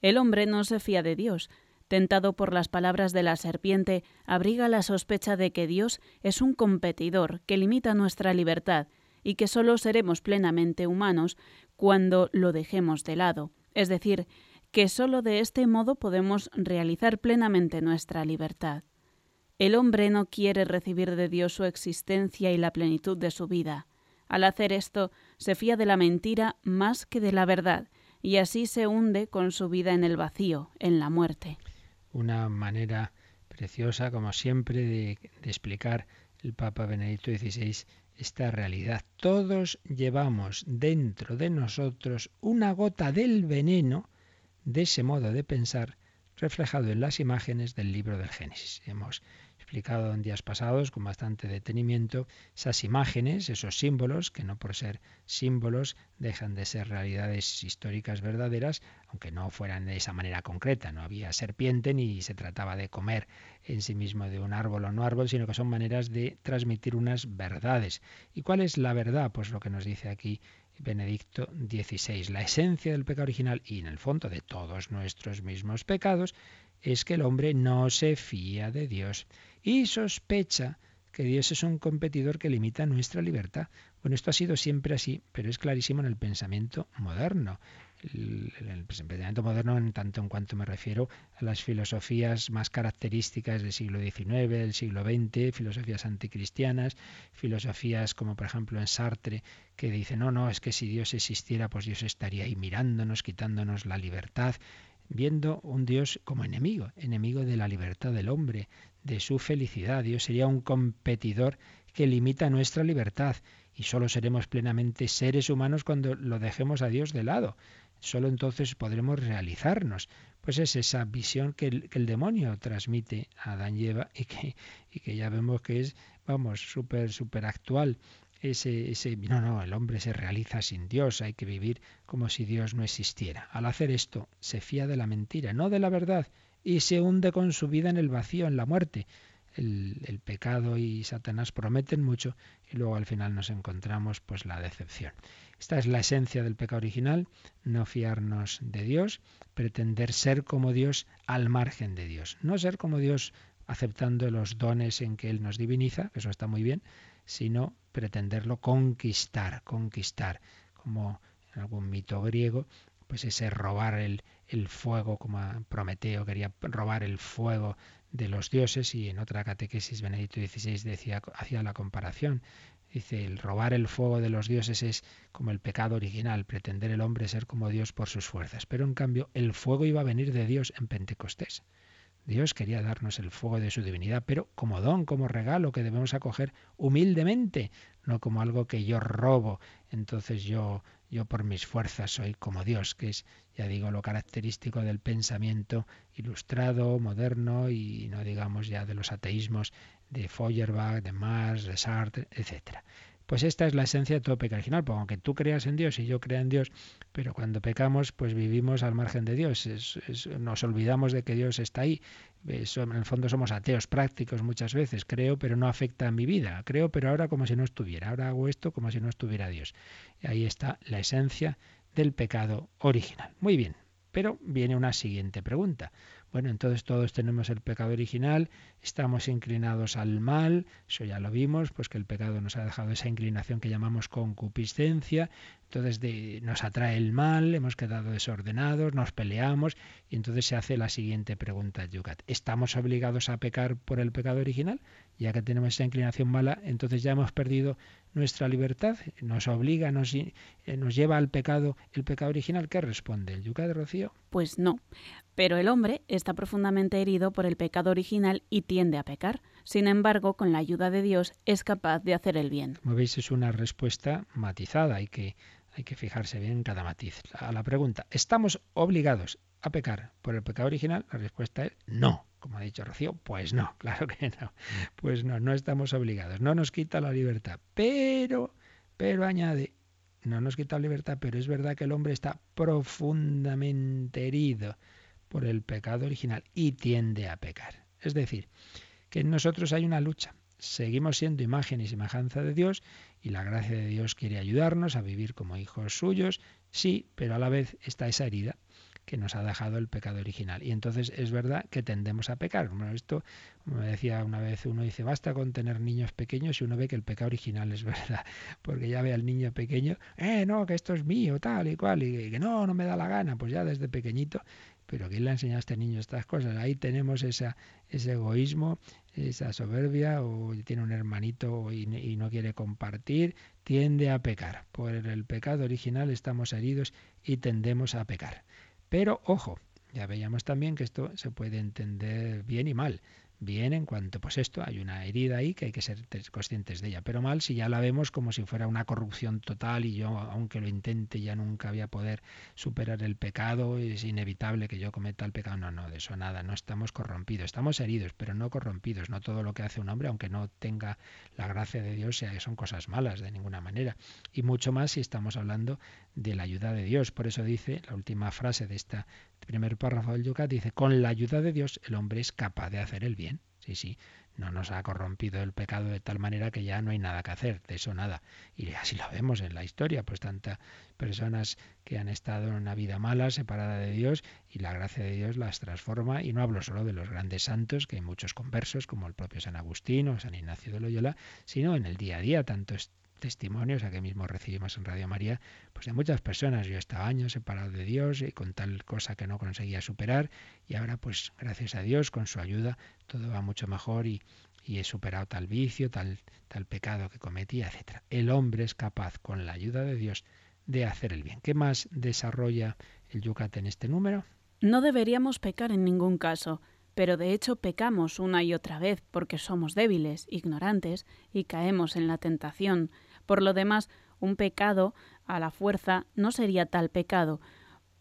El hombre no se fía de Dios. Tentado por las palabras de la serpiente, abriga la sospecha de que Dios es un competidor que limita nuestra libertad y que solo seremos plenamente humanos cuando lo dejemos de lado es decir, que sólo de este modo podemos realizar plenamente nuestra libertad. El hombre no quiere recibir de Dios su existencia y la plenitud de su vida. Al hacer esto, se fía de la mentira más que de la verdad, y así se hunde con su vida en el vacío, en la muerte. Una manera preciosa, como siempre, de, de explicar el Papa Benedicto XVI esta realidad. Todos llevamos dentro de nosotros una gota del veneno de ese modo de pensar reflejado en las imágenes del libro del Génesis. Hemos explicado en días pasados con bastante detenimiento esas imágenes, esos símbolos, que no por ser símbolos dejan de ser realidades históricas verdaderas, aunque no fueran de esa manera concreta. No había serpiente ni se trataba de comer en sí mismo de un árbol o no árbol, sino que son maneras de transmitir unas verdades. ¿Y cuál es la verdad? Pues lo que nos dice aquí Benedicto XVI. La esencia del pecado original y en el fondo de todos nuestros mismos pecados es que el hombre no se fía de Dios y sospecha que Dios es un competidor que limita nuestra libertad. Bueno, esto ha sido siempre así, pero es clarísimo en el pensamiento moderno el, el, pensamiento moderno en tanto en cuanto me refiero a las filosofías más características del siglo XIX, del siglo XX, filosofías anticristianas, filosofías como por ejemplo en Sartre, que dice, no, no, es que si Dios existiera, pues Dios estaría ahí mirándonos, quitándonos la libertad, viendo un Dios como enemigo, enemigo de la libertad del hombre, de su felicidad. Dios sería un competidor que limita nuestra libertad y solo seremos plenamente seres humanos cuando lo dejemos a Dios de lado. Solo entonces podremos realizarnos. Pues es esa visión que el, demonio transmite a Adán y Eva y que, y que ya vemos que es, vamos, súper, súper actual. Ese, ese, no, no, el hombre se realiza sin Dios, hay que vivir como si Dios no existiera. Al hacer esto, se fía de la mentira, no de la verdad, y se hunde con su vida en el vacío, en la muerte. El, pecado y Satanás prometen mucho y luego al final nos encontramos pues la decepción. Esta es la esencia del pecado original, no fiarnos de Dios, pretender ser como Dios al margen de Dios. No ser como Dios aceptando los dones en que Él nos diviniza, eso está muy bien, sino pretenderlo conquistar, conquistar, como en algún mito griego, pues ese robar el, el fuego, como Prometeo quería robar el fuego de los dioses y en otra catequesis Benedicto XVI decía, hacía la comparación Dice, el robar el fuego de los dioses es como el pecado original, pretender el hombre ser como Dios por sus fuerzas. Pero en cambio, el fuego iba a venir de Dios en Pentecostés. Dios quería darnos el fuego de su divinidad, pero como don, como regalo que debemos acoger humildemente, no como algo que yo robo. Entonces yo, yo por mis fuerzas soy como Dios, que es, ya digo, lo característico del pensamiento ilustrado, moderno y no digamos ya de los ateísmos de Feuerbach, de Marx, de Sartre, etc. Pues esta es la esencia de todo pecado original, porque aunque tú creas en Dios y yo crea en Dios, pero cuando pecamos, pues vivimos al margen de Dios, nos olvidamos de que Dios está ahí. Eso, en el fondo somos ateos prácticos muchas veces, creo, pero no afecta a mi vida, creo, pero ahora como si no estuviera, ahora hago esto como si no estuviera Dios. Y ahí está la esencia del pecado original. Muy bien, pero viene una siguiente pregunta. Bueno, entonces todos tenemos el pecado original, estamos inclinados al mal, eso ya lo vimos, pues que el pecado nos ha dejado esa inclinación que llamamos concupiscencia, entonces nos atrae el mal, hemos quedado desordenados, nos peleamos y entonces se hace la siguiente pregunta, Yucat. ¿Estamos obligados a pecar por el pecado original? Ya que tenemos esa inclinación mala, entonces ya hemos perdido nuestra libertad, nos obliga, nos, eh, nos lleva al pecado el pecado original. ¿Qué responde el Yucat, Rocío? Pues no. Pero el hombre está profundamente herido por el pecado original y tiende a pecar. Sin embargo, con la ayuda de Dios es capaz de hacer el bien. Como veis, es una respuesta matizada. Hay que, hay que fijarse bien en cada matiz. A la pregunta, ¿estamos obligados a pecar por el pecado original? La respuesta es no. Como ha dicho Rocío, pues no, claro que no. Pues no, no estamos obligados. No nos quita la libertad. Pero, pero añade, no nos quita la libertad, pero es verdad que el hombre está profundamente herido por el pecado original y tiende a pecar. Es decir, que en nosotros hay una lucha. Seguimos siendo imagen y semejanza de Dios y la gracia de Dios quiere ayudarnos a vivir como hijos suyos, sí, pero a la vez está esa herida que nos ha dejado el pecado original. Y entonces es verdad que tendemos a pecar. Bueno, esto, como me decía una vez, uno dice, basta con tener niños pequeños y uno ve que el pecado original es verdad. Porque ya ve al niño pequeño, eh, no, que esto es mío, tal y cual, y que no, no me da la gana. Pues ya desde pequeñito pero ¿quién le enseña a este niño estas cosas? Ahí tenemos esa, ese egoísmo, esa soberbia, o tiene un hermanito y, no quiere compartir, tiende a pecar. Por el pecado original estamos heridos y tendemos a pecar. Pero ojo, ya veíamos también que esto se puede entender bien y mal bien en cuanto, pues esto, hay una herida ahí que hay que ser conscientes de ella, pero mal si ya la vemos como si fuera una corrupción total y yo, aunque lo intente, ya nunca voy a poder superar el pecado, es inevitable que yo cometa el pecado. No, no, de eso nada, no estamos corrompidos, estamos heridos, pero no corrompidos, no todo lo que hace un hombre, aunque no tenga la gracia de Dios, sea, son cosas malas de ninguna manera. Y mucho más si estamos hablando de la ayuda de Dios. Por eso dice la última frase de esta primer párrafo del Yucat, dice, con la ayuda de Dios el hombre es capaz de hacer el bien. Sí, sí, no nos ha corrompido el pecado de tal manera que ya no hay nada que hacer, de eso nada. Y así lo vemos en la historia, pues tantas personas que han estado en una vida mala, separada de Dios, y la gracia de Dios las transforma. Y no hablo solo de los grandes santos, que hay muchos conversos, como el propio San Agustín o San Ignacio de Loyola, sino en el día a día, tantos testimonios, aquí mismo recibimos en Radio María, pues de muchas personas. Yo estaba años separado de Dios y con tal cosa que no conseguía superar y ahora pues gracias a Dios, con su ayuda, todo va mucho mejor y, y he superado tal vicio, tal, tal pecado que cometía, etc. El hombre es capaz, con la ayuda de Dios, de hacer el bien. ¿Qué más desarrolla el Yucat en este número? No deberíamos pecar en ningún caso, pero de hecho pecamos una y otra vez porque somos débiles, ignorantes y caemos en la tentación. Por lo demás, un pecado a la fuerza no sería tal pecado,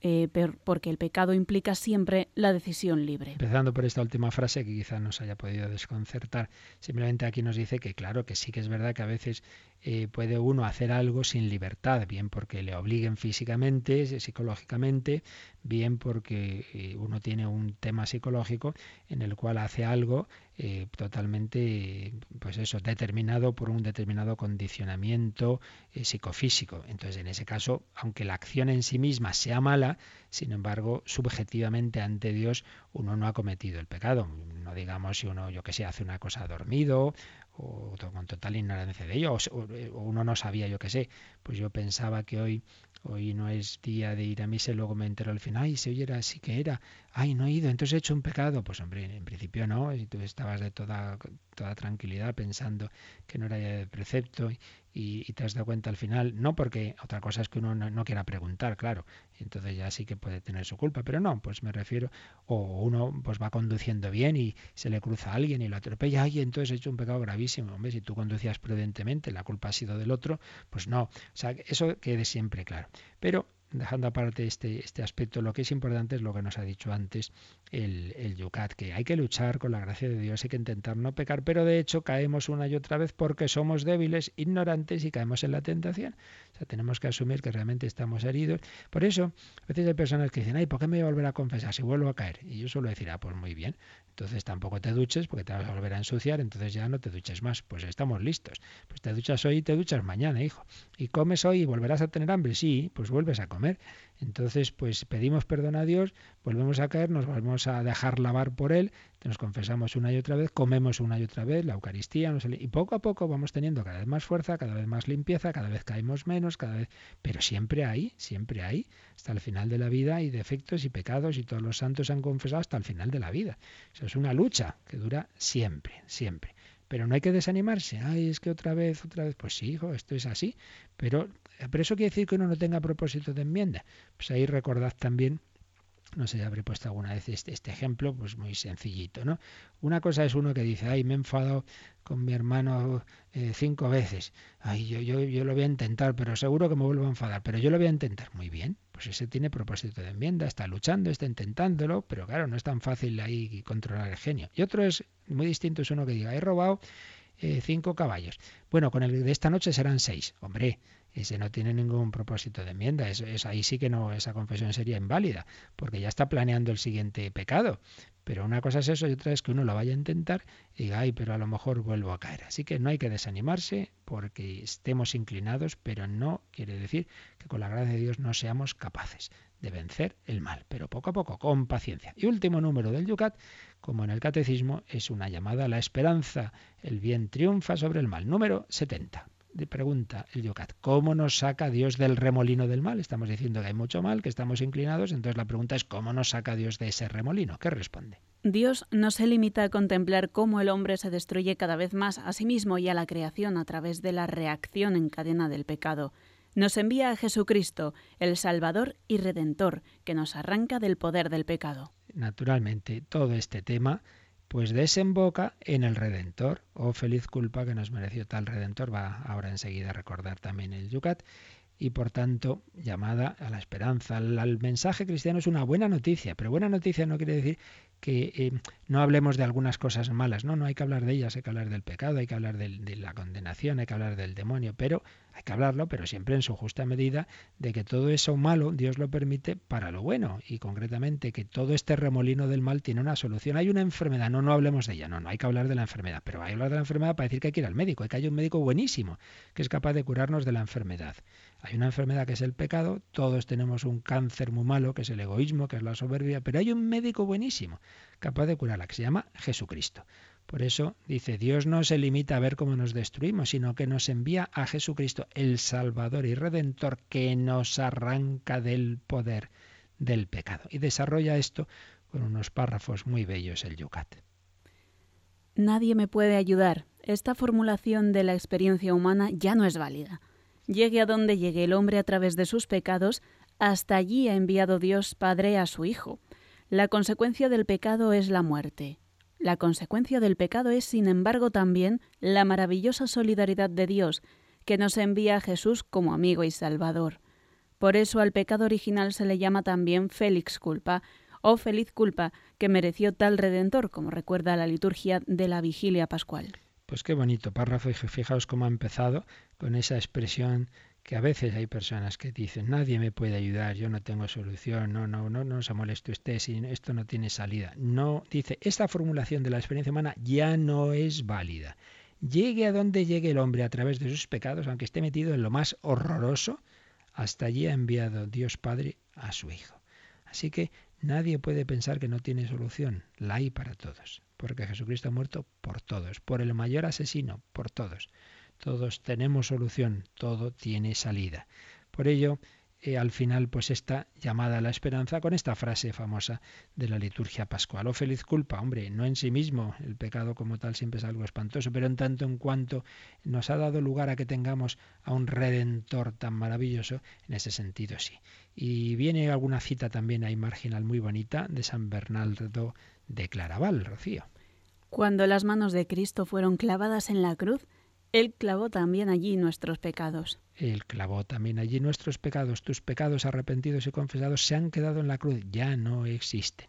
eh, porque el pecado implica siempre la decisión libre. Empezando por esta última frase que quizá nos haya podido desconcertar, simplemente aquí nos dice que claro, que sí que es verdad que a veces eh, puede uno hacer algo sin libertad, bien porque le obliguen físicamente, psicológicamente, bien porque eh, uno tiene un tema psicológico en el cual hace algo eh, totalmente, pues eso, determinado por un determinado condicionamiento psicofísico. Entonces, en ese caso, aunque la acción en sí misma sea mala, sin embargo, subjetivamente ante Dios uno no ha cometido el pecado. No digamos si uno, yo que sé, hace una cosa dormido o con total ignorancia de ello, o, uno no sabía, yo qué sé, pues yo pensaba que hoy hoy no es día de ir a misa luego me entero al final, ay, si hoy era así que era, ay, no he ido, entonces he hecho un pecado. Pues hombre, en principio no, y tú estabas de toda, toda tranquilidad pensando que no era de precepto y, te has dado cuenta al final, no porque otra cosa es que uno no, quiera preguntar, claro, entonces ya sí que puede tener su culpa, pero no, pues me refiero, o uno pues va conduciendo bien y se le cruza a alguien y lo atropella, y entonces he hecho un pecado gravísimo, hombre, si tú conducías prudentemente, la culpa ha sido del otro, pues no, o sea, eso quede siempre claro. Pero dejando aparte este, este aspecto, lo que es importante es lo que nos ha dicho antes el, el Yucat, que hay que luchar con la gracia de Dios, hay que intentar no pecar, pero de hecho caemos una y otra vez porque somos débiles, ignorantes y caemos en la tentación. O sea, tenemos que asumir que realmente estamos heridos. Por eso, a veces hay personas que dicen, ay, ¿por qué me voy a volver a confesar si vuelvo a caer? Y yo suelo decir, ah, pues muy bien, entonces tampoco te duches porque te vas a volver a ensuciar, entonces ya no te duches más. Pues estamos listos. Pues te duchas hoy y te duchas mañana, hijo. Y comes hoy y volverás a tener hambre, sí, pues vuelves a comer. Entonces, pues pedimos perdón a Dios, volvemos a caer, nos volvemos a dejar lavar por Él, nos confesamos una y otra vez, comemos una y otra vez la Eucaristía, y poco a poco vamos teniendo cada vez más fuerza, cada vez más limpieza, cada vez caemos menos, cada vez, pero siempre hay, siempre hay, hasta el final de la vida hay defectos y pecados y todos los santos han confesado hasta el final de la vida. Eso es una lucha que dura siempre, siempre. Pero no hay que desanimarse. Ay, es que otra vez, otra vez. Pues sí, hijo, esto es así. Pero, pero eso quiere decir que uno no tenga propósito de enmienda. Pues ahí recordad también no sé habré puesto alguna vez este, este, ejemplo, pues muy sencillito, ¿no? Una cosa es uno que dice, ay, me he enfadado con mi hermano eh, cinco veces, ay, yo, yo, yo lo voy a intentar, pero seguro que me vuelvo a enfadar, pero yo lo voy a intentar. Muy bien, pues ese tiene propósito de enmienda, está luchando, está intentándolo, pero claro, no es tan fácil ahí controlar el genio. Y otro es, muy distinto, es uno que diga, he robado eh, cinco caballos. Bueno, con el de esta noche serán seis. Hombre, ese no tiene ningún propósito de enmienda. Es, ahí sí que no, esa confesión sería inválida, porque ya está planeando el siguiente pecado. Pero una cosa es eso y otra es que uno lo vaya a intentar y diga, ay, pero a lo mejor vuelvo a caer. Así que no hay que desanimarse porque estemos inclinados, pero no quiere decir que con la gracia de Dios no seamos capaces de vencer el mal, pero poco a poco, con paciencia. Y último número del Yucat, como en el catecismo, es una llamada a la esperanza. El bien triunfa sobre el mal. Número 70 pregunta el Yocat, ¿cómo nos saca Dios del remolino del mal? Estamos diciendo que hay mucho mal, que estamos inclinados, entonces la pregunta es ¿cómo nos saca Dios de ese remolino? ¿Qué responde? Dios no se limita a contemplar cómo el hombre se destruye cada vez más a sí mismo y a la creación a través de la reacción en cadena del pecado. Nos envía a Jesucristo, el Salvador y Redentor, que nos arranca del poder del pecado. Naturalmente, todo este tema pues desemboca en el Redentor. Oh feliz culpa que nos mereció tal Redentor. Va ahora enseguida a recordar también el Yucat. Y por tanto, llamada a la esperanza. El, mensaje cristiano es una buena noticia, pero buena noticia no quiere decir que eh, no hablemos de algunas cosas malas, no, no hay que hablar de ellas, hay que hablar del pecado, hay que hablar de la condenación, hay que hablar del demonio, pero hay que hablarlo, pero siempre en su justa medida de que todo eso malo Dios lo permite para lo bueno y concretamente que todo este remolino del mal tiene una solución. Hay una enfermedad, no, no hablemos de ella, no, no hay que hablar de la enfermedad, pero hay que hablar de la enfermedad para decir que hay que ir al médico, hay que hay un médico buenísimo que es capaz de curarnos de la enfermedad. Hay una enfermedad que es el pecado, todos tenemos un cáncer muy malo, que es el egoísmo, que es la soberbia, pero hay un médico buenísimo, capaz de curarla, que se llama Jesucristo. Por eso dice, Dios no se limita a ver cómo nos destruimos, sino que nos envía a Jesucristo, el Salvador y Redentor, que nos arranca del poder del pecado. Y desarrolla esto con unos párrafos muy bellos el Yucat. Nadie me puede ayudar. Esta formulación de la experiencia humana ya no es válida. Llegue a donde llegue el hombre a través de sus pecados, hasta allí ha enviado Dios Padre a su Hijo. La consecuencia del pecado es la muerte. La consecuencia del pecado es, sin embargo, también la maravillosa solidaridad de Dios, que nos envía a Jesús como amigo y salvador. Por eso al pecado original se le llama también Félix culpa, o feliz culpa, que mereció tal redentor, como recuerda la liturgia de la vigilia pascual. Pues qué bonito párrafo y fijaos cómo ha empezado con esa expresión que a veces hay personas que dicen nadie me puede ayudar, yo no tengo solución, no, no, no, no se moleste usted, esto no tiene salida. No, dice, esta formulación de la experiencia humana ya no es válida. Llegue a donde llegue el hombre a través de sus pecados, aunque esté metido en lo más horroroso, hasta allí ha enviado Dios Padre a su Hijo. Así que nadie puede pensar que no tiene solución, la hay para todos porque Jesucristo ha muerto por todos, por el mayor asesino, por todos. Todos tenemos solución, todo tiene salida. Por ello, eh, al final, pues esta llamada a la esperanza con esta frase famosa de la liturgia pascual. O oh, feliz culpa, hombre, no en sí mismo, el pecado como tal siempre es algo espantoso, pero en tanto en cuanto nos ha dado lugar a que tengamos a un redentor tan maravilloso, en ese sentido sí. Y viene alguna cita también ahí marginal muy bonita de San Bernardo de Claraval, Rocío. Cuando las manos de Cristo fueron clavadas en la cruz, Él clavó también allí nuestros pecados. Él clavó también allí nuestros pecados. Tus pecados arrepentidos y confesados se han quedado en la cruz, ya no existen.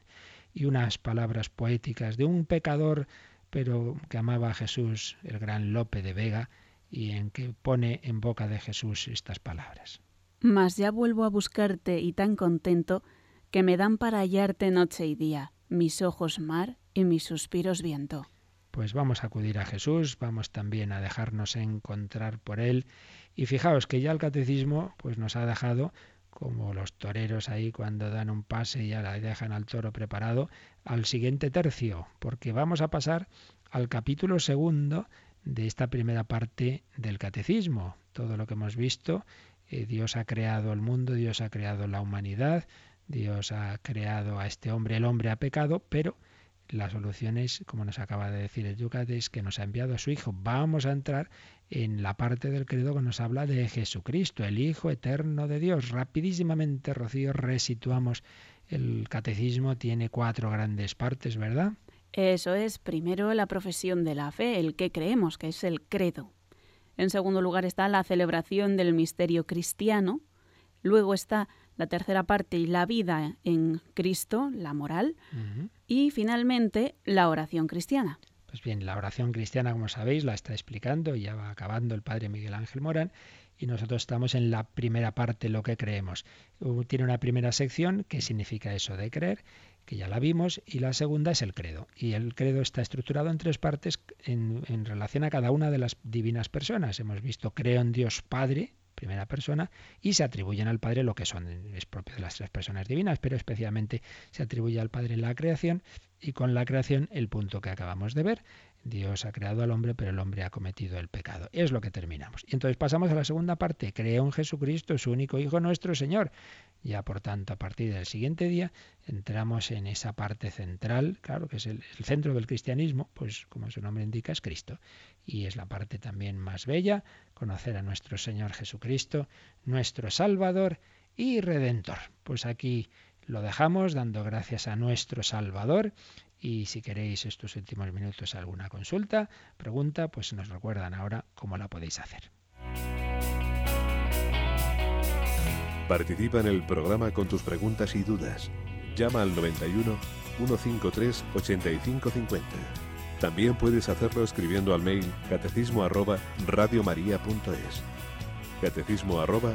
Y unas palabras poéticas de un pecador, pero que amaba a Jesús, el gran Lope de Vega, y en que pone en boca de Jesús estas palabras. Mas ya vuelvo a buscarte y tan contento que me dan para hallarte noche y día mis ojos mar y mis suspiros viento. Pues vamos a acudir a Jesús, vamos también a dejarnos encontrar por Él. Y fijaos que ya el catecismo pues nos ha dejado como los toreros ahí cuando dan un pase y ya la dejan al toro preparado, al siguiente tercio, porque vamos a pasar al capítulo segundo de esta primera parte del catecismo. Todo lo que hemos visto, eh, Dios ha creado el mundo, Dios ha creado la humanidad, Dios ha creado a este hombre, el hombre ha pecado, pero la solución es, como nos acaba de decir el Yucat, es que nos ha enviado a su Hijo. Vamos a entrar en la parte del credo que nos habla de Jesucristo, el Hijo eterno de Dios. Rapidísimamente, Rocío, resituamos el catecismo, tiene cuatro grandes partes, ¿verdad? Eso es, primero la profesión de la fe, el que creemos, que es el credo. En segundo lugar está la celebración del misterio cristiano. Luego está la tercera parte y la vida en Cristo, la moral, y finalmente la oración cristiana. Pues bien, la oración cristiana, como sabéis, la está explicando y ya va acabando el padre Miguel Ángel Morán y nosotros estamos en la primera parte, lo que creemos. Tiene una primera sección que significa eso de creer, que ya la vimos, y la segunda es el credo. Y el credo está estructurado en tres partes en, en relación a cada una de las divinas personas. Hemos visto creo en Dios Padre, primera persona, y se atribuyen al Padre lo que son, es propio de las tres personas divinas, pero especialmente se atribuye al Padre la creación y con la creación el punto que acabamos de ver, Dios ha creado al hombre, pero el hombre ha cometido el pecado. Es lo que terminamos. Y entonces pasamos a la segunda parte. Creo en Jesucristo, su único Hijo nuestro Señor. Ya por tanto, a partir del siguiente día entramos en esa parte central, claro, que es el, el centro del cristianismo, pues como su nombre indica, es Cristo. Y es la parte también más bella, conocer a nuestro Señor Jesucristo, nuestro Salvador y Redentor. Pues aquí lo dejamos dando gracias a nuestro Salvador y si queréis estos últimos minutos alguna consulta, pregunta, pues nos recuerdan ahora cómo la podéis hacer. Participa en el programa con tus preguntas y dudas llama al 91 153 8550. También puedes hacerlo escribiendo al mail catecismo arroba radiomaria.es. Catecismo arroba.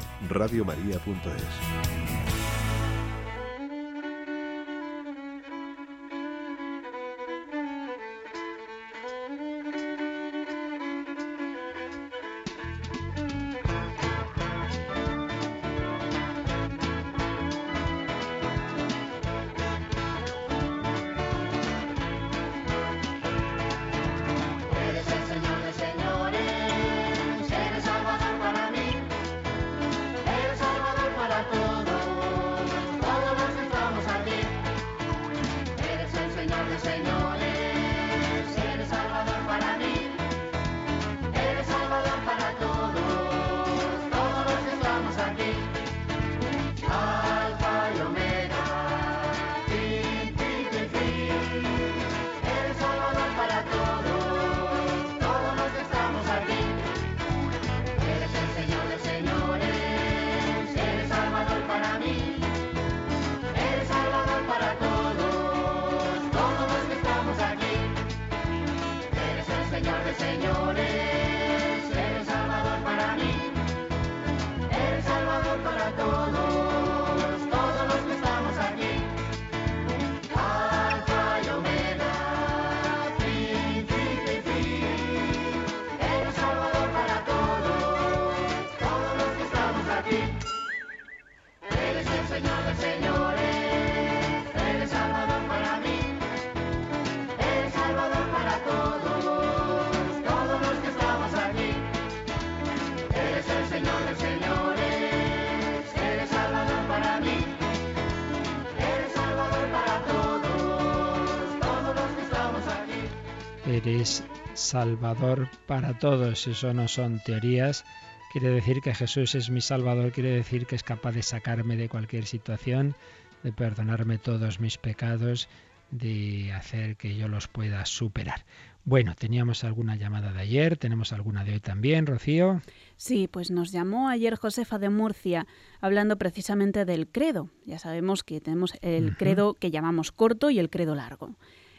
Eres Salvador para todos. Eso no son teorías. Quiere decir que Jesús es mi Salvador, quiere decir que es capaz de sacarme de cualquier situación, de perdonarme todos mis pecados, de hacer que yo los pueda superar. Bueno, teníamos alguna llamada de ayer, tenemos alguna de hoy también, Rocío. Sí, pues nos llamó ayer Josefa de Murcia hablando precisamente del credo. Ya sabemos que tenemos el credo que llamamos corto y el credo largo.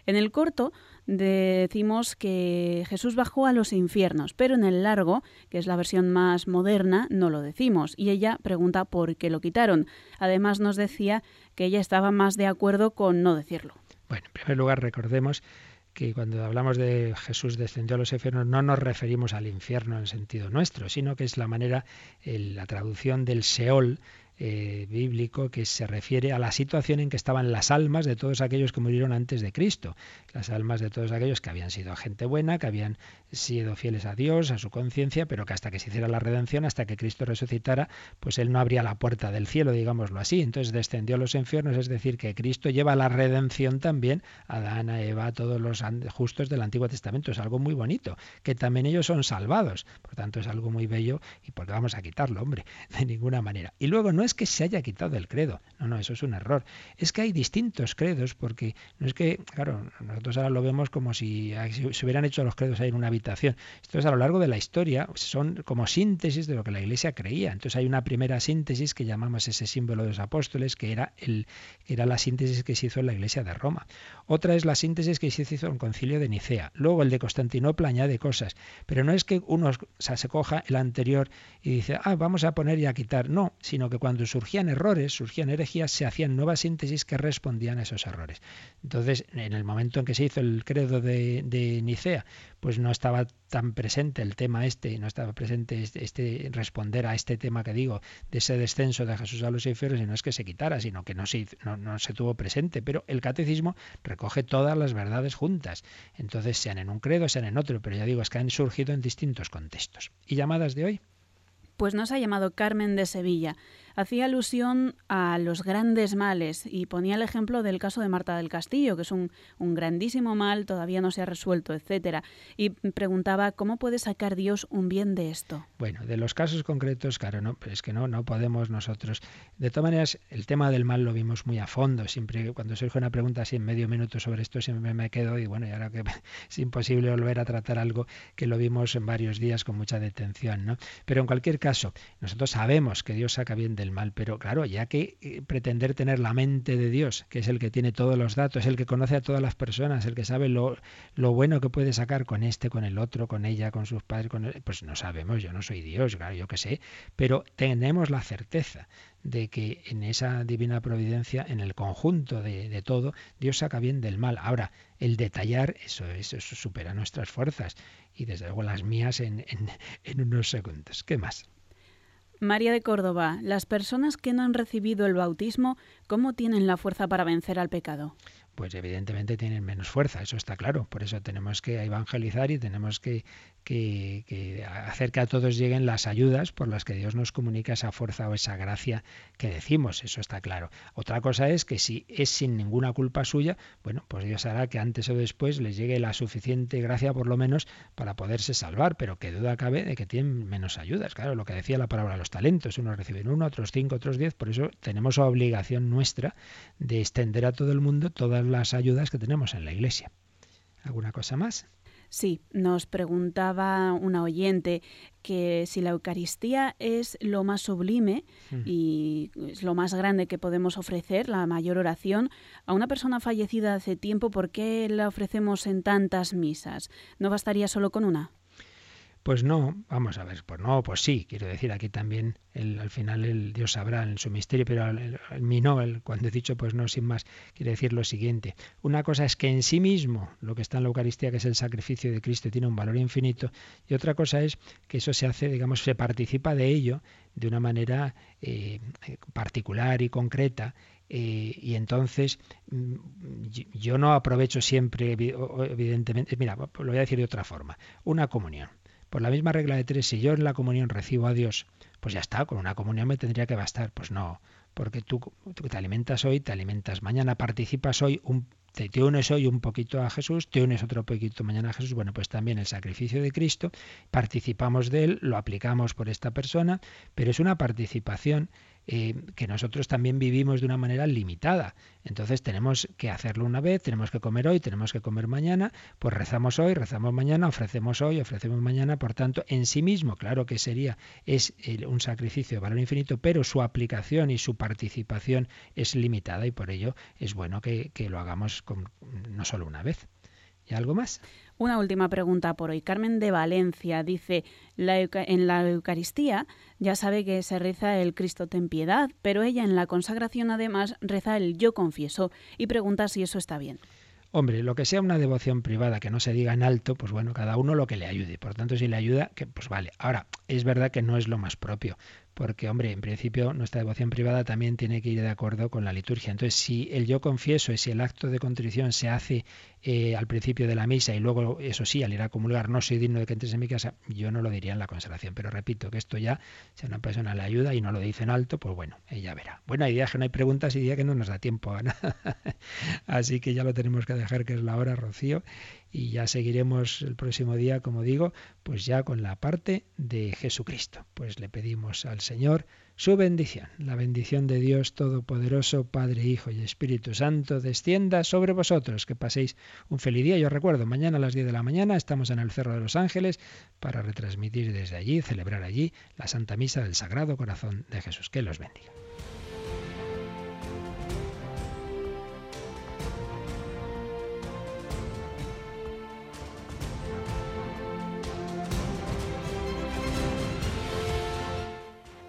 En el corto decimos que Jesús bajó a los infiernos, pero en el largo, que es la versión más moderna, no lo decimos. Y ella pregunta por qué lo quitaron. Además nos decía que ella estaba más de acuerdo con no decirlo. Bueno, en primer lugar recordemos que cuando hablamos de Jesús descendió a los infiernos no nos referimos al infierno en sentido nuestro, sino que es la manera, la traducción del Seol eh, bíblico que se refiere a la situación en que estaban las almas de todos aquellos que murieron antes de Cristo, las almas de todos aquellos que habían sido gente buena, que habían sido fieles a Dios, a su conciencia, pero que hasta que se hiciera la redención, hasta que Cristo resucitara, pues él no abría la puerta del cielo, digámoslo así. Entonces descendió a los infiernos, es decir, que Cristo lleva la redención también a Adán, a Eva, a todos los justos del Antiguo Testamento. Es algo muy bonito, que también ellos son salvados. Por tanto, es algo muy bello y porque vamos a quitarlo, hombre, de ninguna manera. Y luego no es que se haya quitado el credo. No, no, eso es un error. Es que hay distintos credos, porque no es que, claro, nosotros ahora lo vemos como si se hubieran hecho los credos ahí en una habitación. Esto es a lo largo de la historia, son como síntesis de lo que la Iglesia creía. Entonces hay una primera síntesis que llamamos ese símbolo de los apóstoles, que era, el, que era la síntesis que se hizo en la Iglesia de Roma. Otra es la síntesis que se hizo en el concilio de Nicea. Luego el de Constantinopla añade cosas. Pero no es que uno se coja el anterior y dice, ah, vamos a poner y a quitar. No, sino que cuando surgía surgían errores, surgían herejías, se hacían nuevas síntesis que respondían a esos errores. Entonces, en el momento en que se hizo el credo de, Nicea, pues no estaba tan presente el tema este, no estaba presente este, este, responder a este tema que digo, de ese descenso de Jesús a los infiernos, y no es que se quitara, sino que no se, no, no se tuvo presente. Pero el catecismo recoge todas las verdades juntas. Entonces, sean en un credo, sean en otro, pero ya digo, es que han surgido en distintos contextos. ¿Y llamadas de hoy? Pues nos ha llamado Carmen de Sevilla hacía alusión a los grandes males y ponía el ejemplo del caso de Marta del Castillo, que es un, grandísimo mal, todavía no se ha resuelto, etcétera, y preguntaba cómo puede sacar Dios un bien de esto. Bueno, de los casos concretos, claro, no, es que no, no podemos nosotros. De todas maneras, el tema del mal lo vimos muy a fondo. Siempre cuando surge una pregunta así en medio minuto sobre esto, siempre me quedo y bueno, y ahora que es imposible volver a tratar algo que lo vimos en varios días con mucha detención, ¿no? Pero en cualquier caso, nosotros sabemos que Dios saca bien del mal. Pero claro, ya que eh, pretender tener la mente de Dios, que es el que tiene todos los datos, el que conoce a todas las personas, el que sabe lo, lo bueno que puede sacar con este, con el otro, con ella, con sus padres, con pues no sabemos, yo no soy Dios, claro, yo qué sé, pero tenemos la certeza de que en esa divina providencia, en el conjunto de, todo, Dios saca bien del mal. Ahora, el detallar, eso, eso, supera nuestras fuerzas y desde luego las mías en, en unos segundos. ¿Qué más? María de Córdoba, las personas que no han recibido el bautismo, ¿cómo tienen la fuerza para vencer al pecado? pues evidentemente tienen menos fuerza, eso está claro. Por eso tenemos que evangelizar y tenemos que, hacer que a todos lleguen las ayudas por las que Dios nos comunica esa fuerza o esa gracia que decimos, eso está claro. Otra cosa es que si es sin ninguna culpa suya, bueno, pues Dios hará que antes o después les llegue la suficiente gracia por lo menos para poderse salvar, pero que duda cabe de que tienen menos ayudas. Claro, lo que decía la palabra los talentos, unos reciben uno, otros cinco, otros diez, por eso tenemos obligación nuestra de extender a todo el mundo todas las ayudas que tenemos en la Iglesia. ¿Alguna cosa más? Sí, nos preguntaba una oyente que si la Eucaristía es lo más sublime mm. y es lo más grande que podemos ofrecer, la mayor oración, a una persona fallecida hace tiempo, ¿por qué la ofrecemos en tantas misas? ¿No bastaría solo con una? Pues no, vamos a ver, pues no, pues sí, quiero decir, aquí también el, al final el Dios sabrá en su misterio, pero el, mí no, el, cuando he dicho pues no, sin más, quiere decir lo siguiente. Una cosa es que en sí mismo lo que está en la Eucaristía, que es el sacrificio de Cristo, tiene un valor infinito, y otra cosa es que eso se hace, digamos, se participa de ello de una manera eh, particular y concreta eh, y entonces mm, yo no aprovecho siempre, evidentemente, mira, lo voy a decir de otra forma, una comunión. Por la misma regla de tres, si yo en la comunión recibo a Dios, pues ya está, con una comunión me tendría que bastar. Pues no, porque tú, te alimentas hoy, te alimentas mañana, participas hoy, un, te, te, unes hoy un poquito a Jesús, te unes otro poquito mañana a Jesús. Bueno, pues también el sacrificio de Cristo, participamos de él, lo aplicamos por esta persona, pero es una participación eh, que nosotros también vivimos de una manera limitada. Entonces tenemos que hacerlo una vez, tenemos que comer hoy, tenemos que comer mañana, pues rezamos hoy, rezamos mañana, ofrecemos hoy, ofrecemos mañana, por tanto, en sí mismo, claro que sería, es un sacrificio de valor infinito, pero su aplicación y su participación es limitada y por ello es bueno que, lo hagamos con, no solo una vez. ¿Y algo más? Una última pregunta por hoy. Carmen de Valencia dice, en la Eucaristía ya sabe que se reza el Cristo ten piedad, pero ella en la consagración además reza el yo confieso y pregunta si eso está bien. Hombre, lo que sea una devoción privada que no se diga en alto, pues bueno, cada uno lo que le ayude. Por tanto, si le ayuda, que pues vale. Ahora, es verdad que no es lo más propio porque, hombre, en principio nuestra devoción privada también tiene que ir de acuerdo con la liturgia. Entonces, si el yo confieso y si el acto de contrición se hace eh, al principio de la misa y luego, eso sí, al ir a comulgar, no soy digno de que entres en mi casa, yo no lo diría en la consagración. Pero repito que esto ya, si a una persona le ayuda y no lo dice en alto, pues bueno, ella verá. Bueno, hay días que no hay preguntas y días que no nos da tiempo a nada. Así que ya lo tenemos que dejar, que es la hora, Rocío y ya seguiremos el próximo día, como digo, pues ya con la parte de Jesucristo. Pues le pedimos al Señor su bendición. La bendición de Dios Todopoderoso, Padre, Hijo y Espíritu Santo, descienda sobre vosotros. Que paséis un feliz día. Yo recuerdo, mañana a las 10 de la mañana estamos en el Cerro de los Ángeles para retransmitir desde allí, celebrar allí la Santa Misa del Sagrado Corazón de Jesús. Que los bendiga.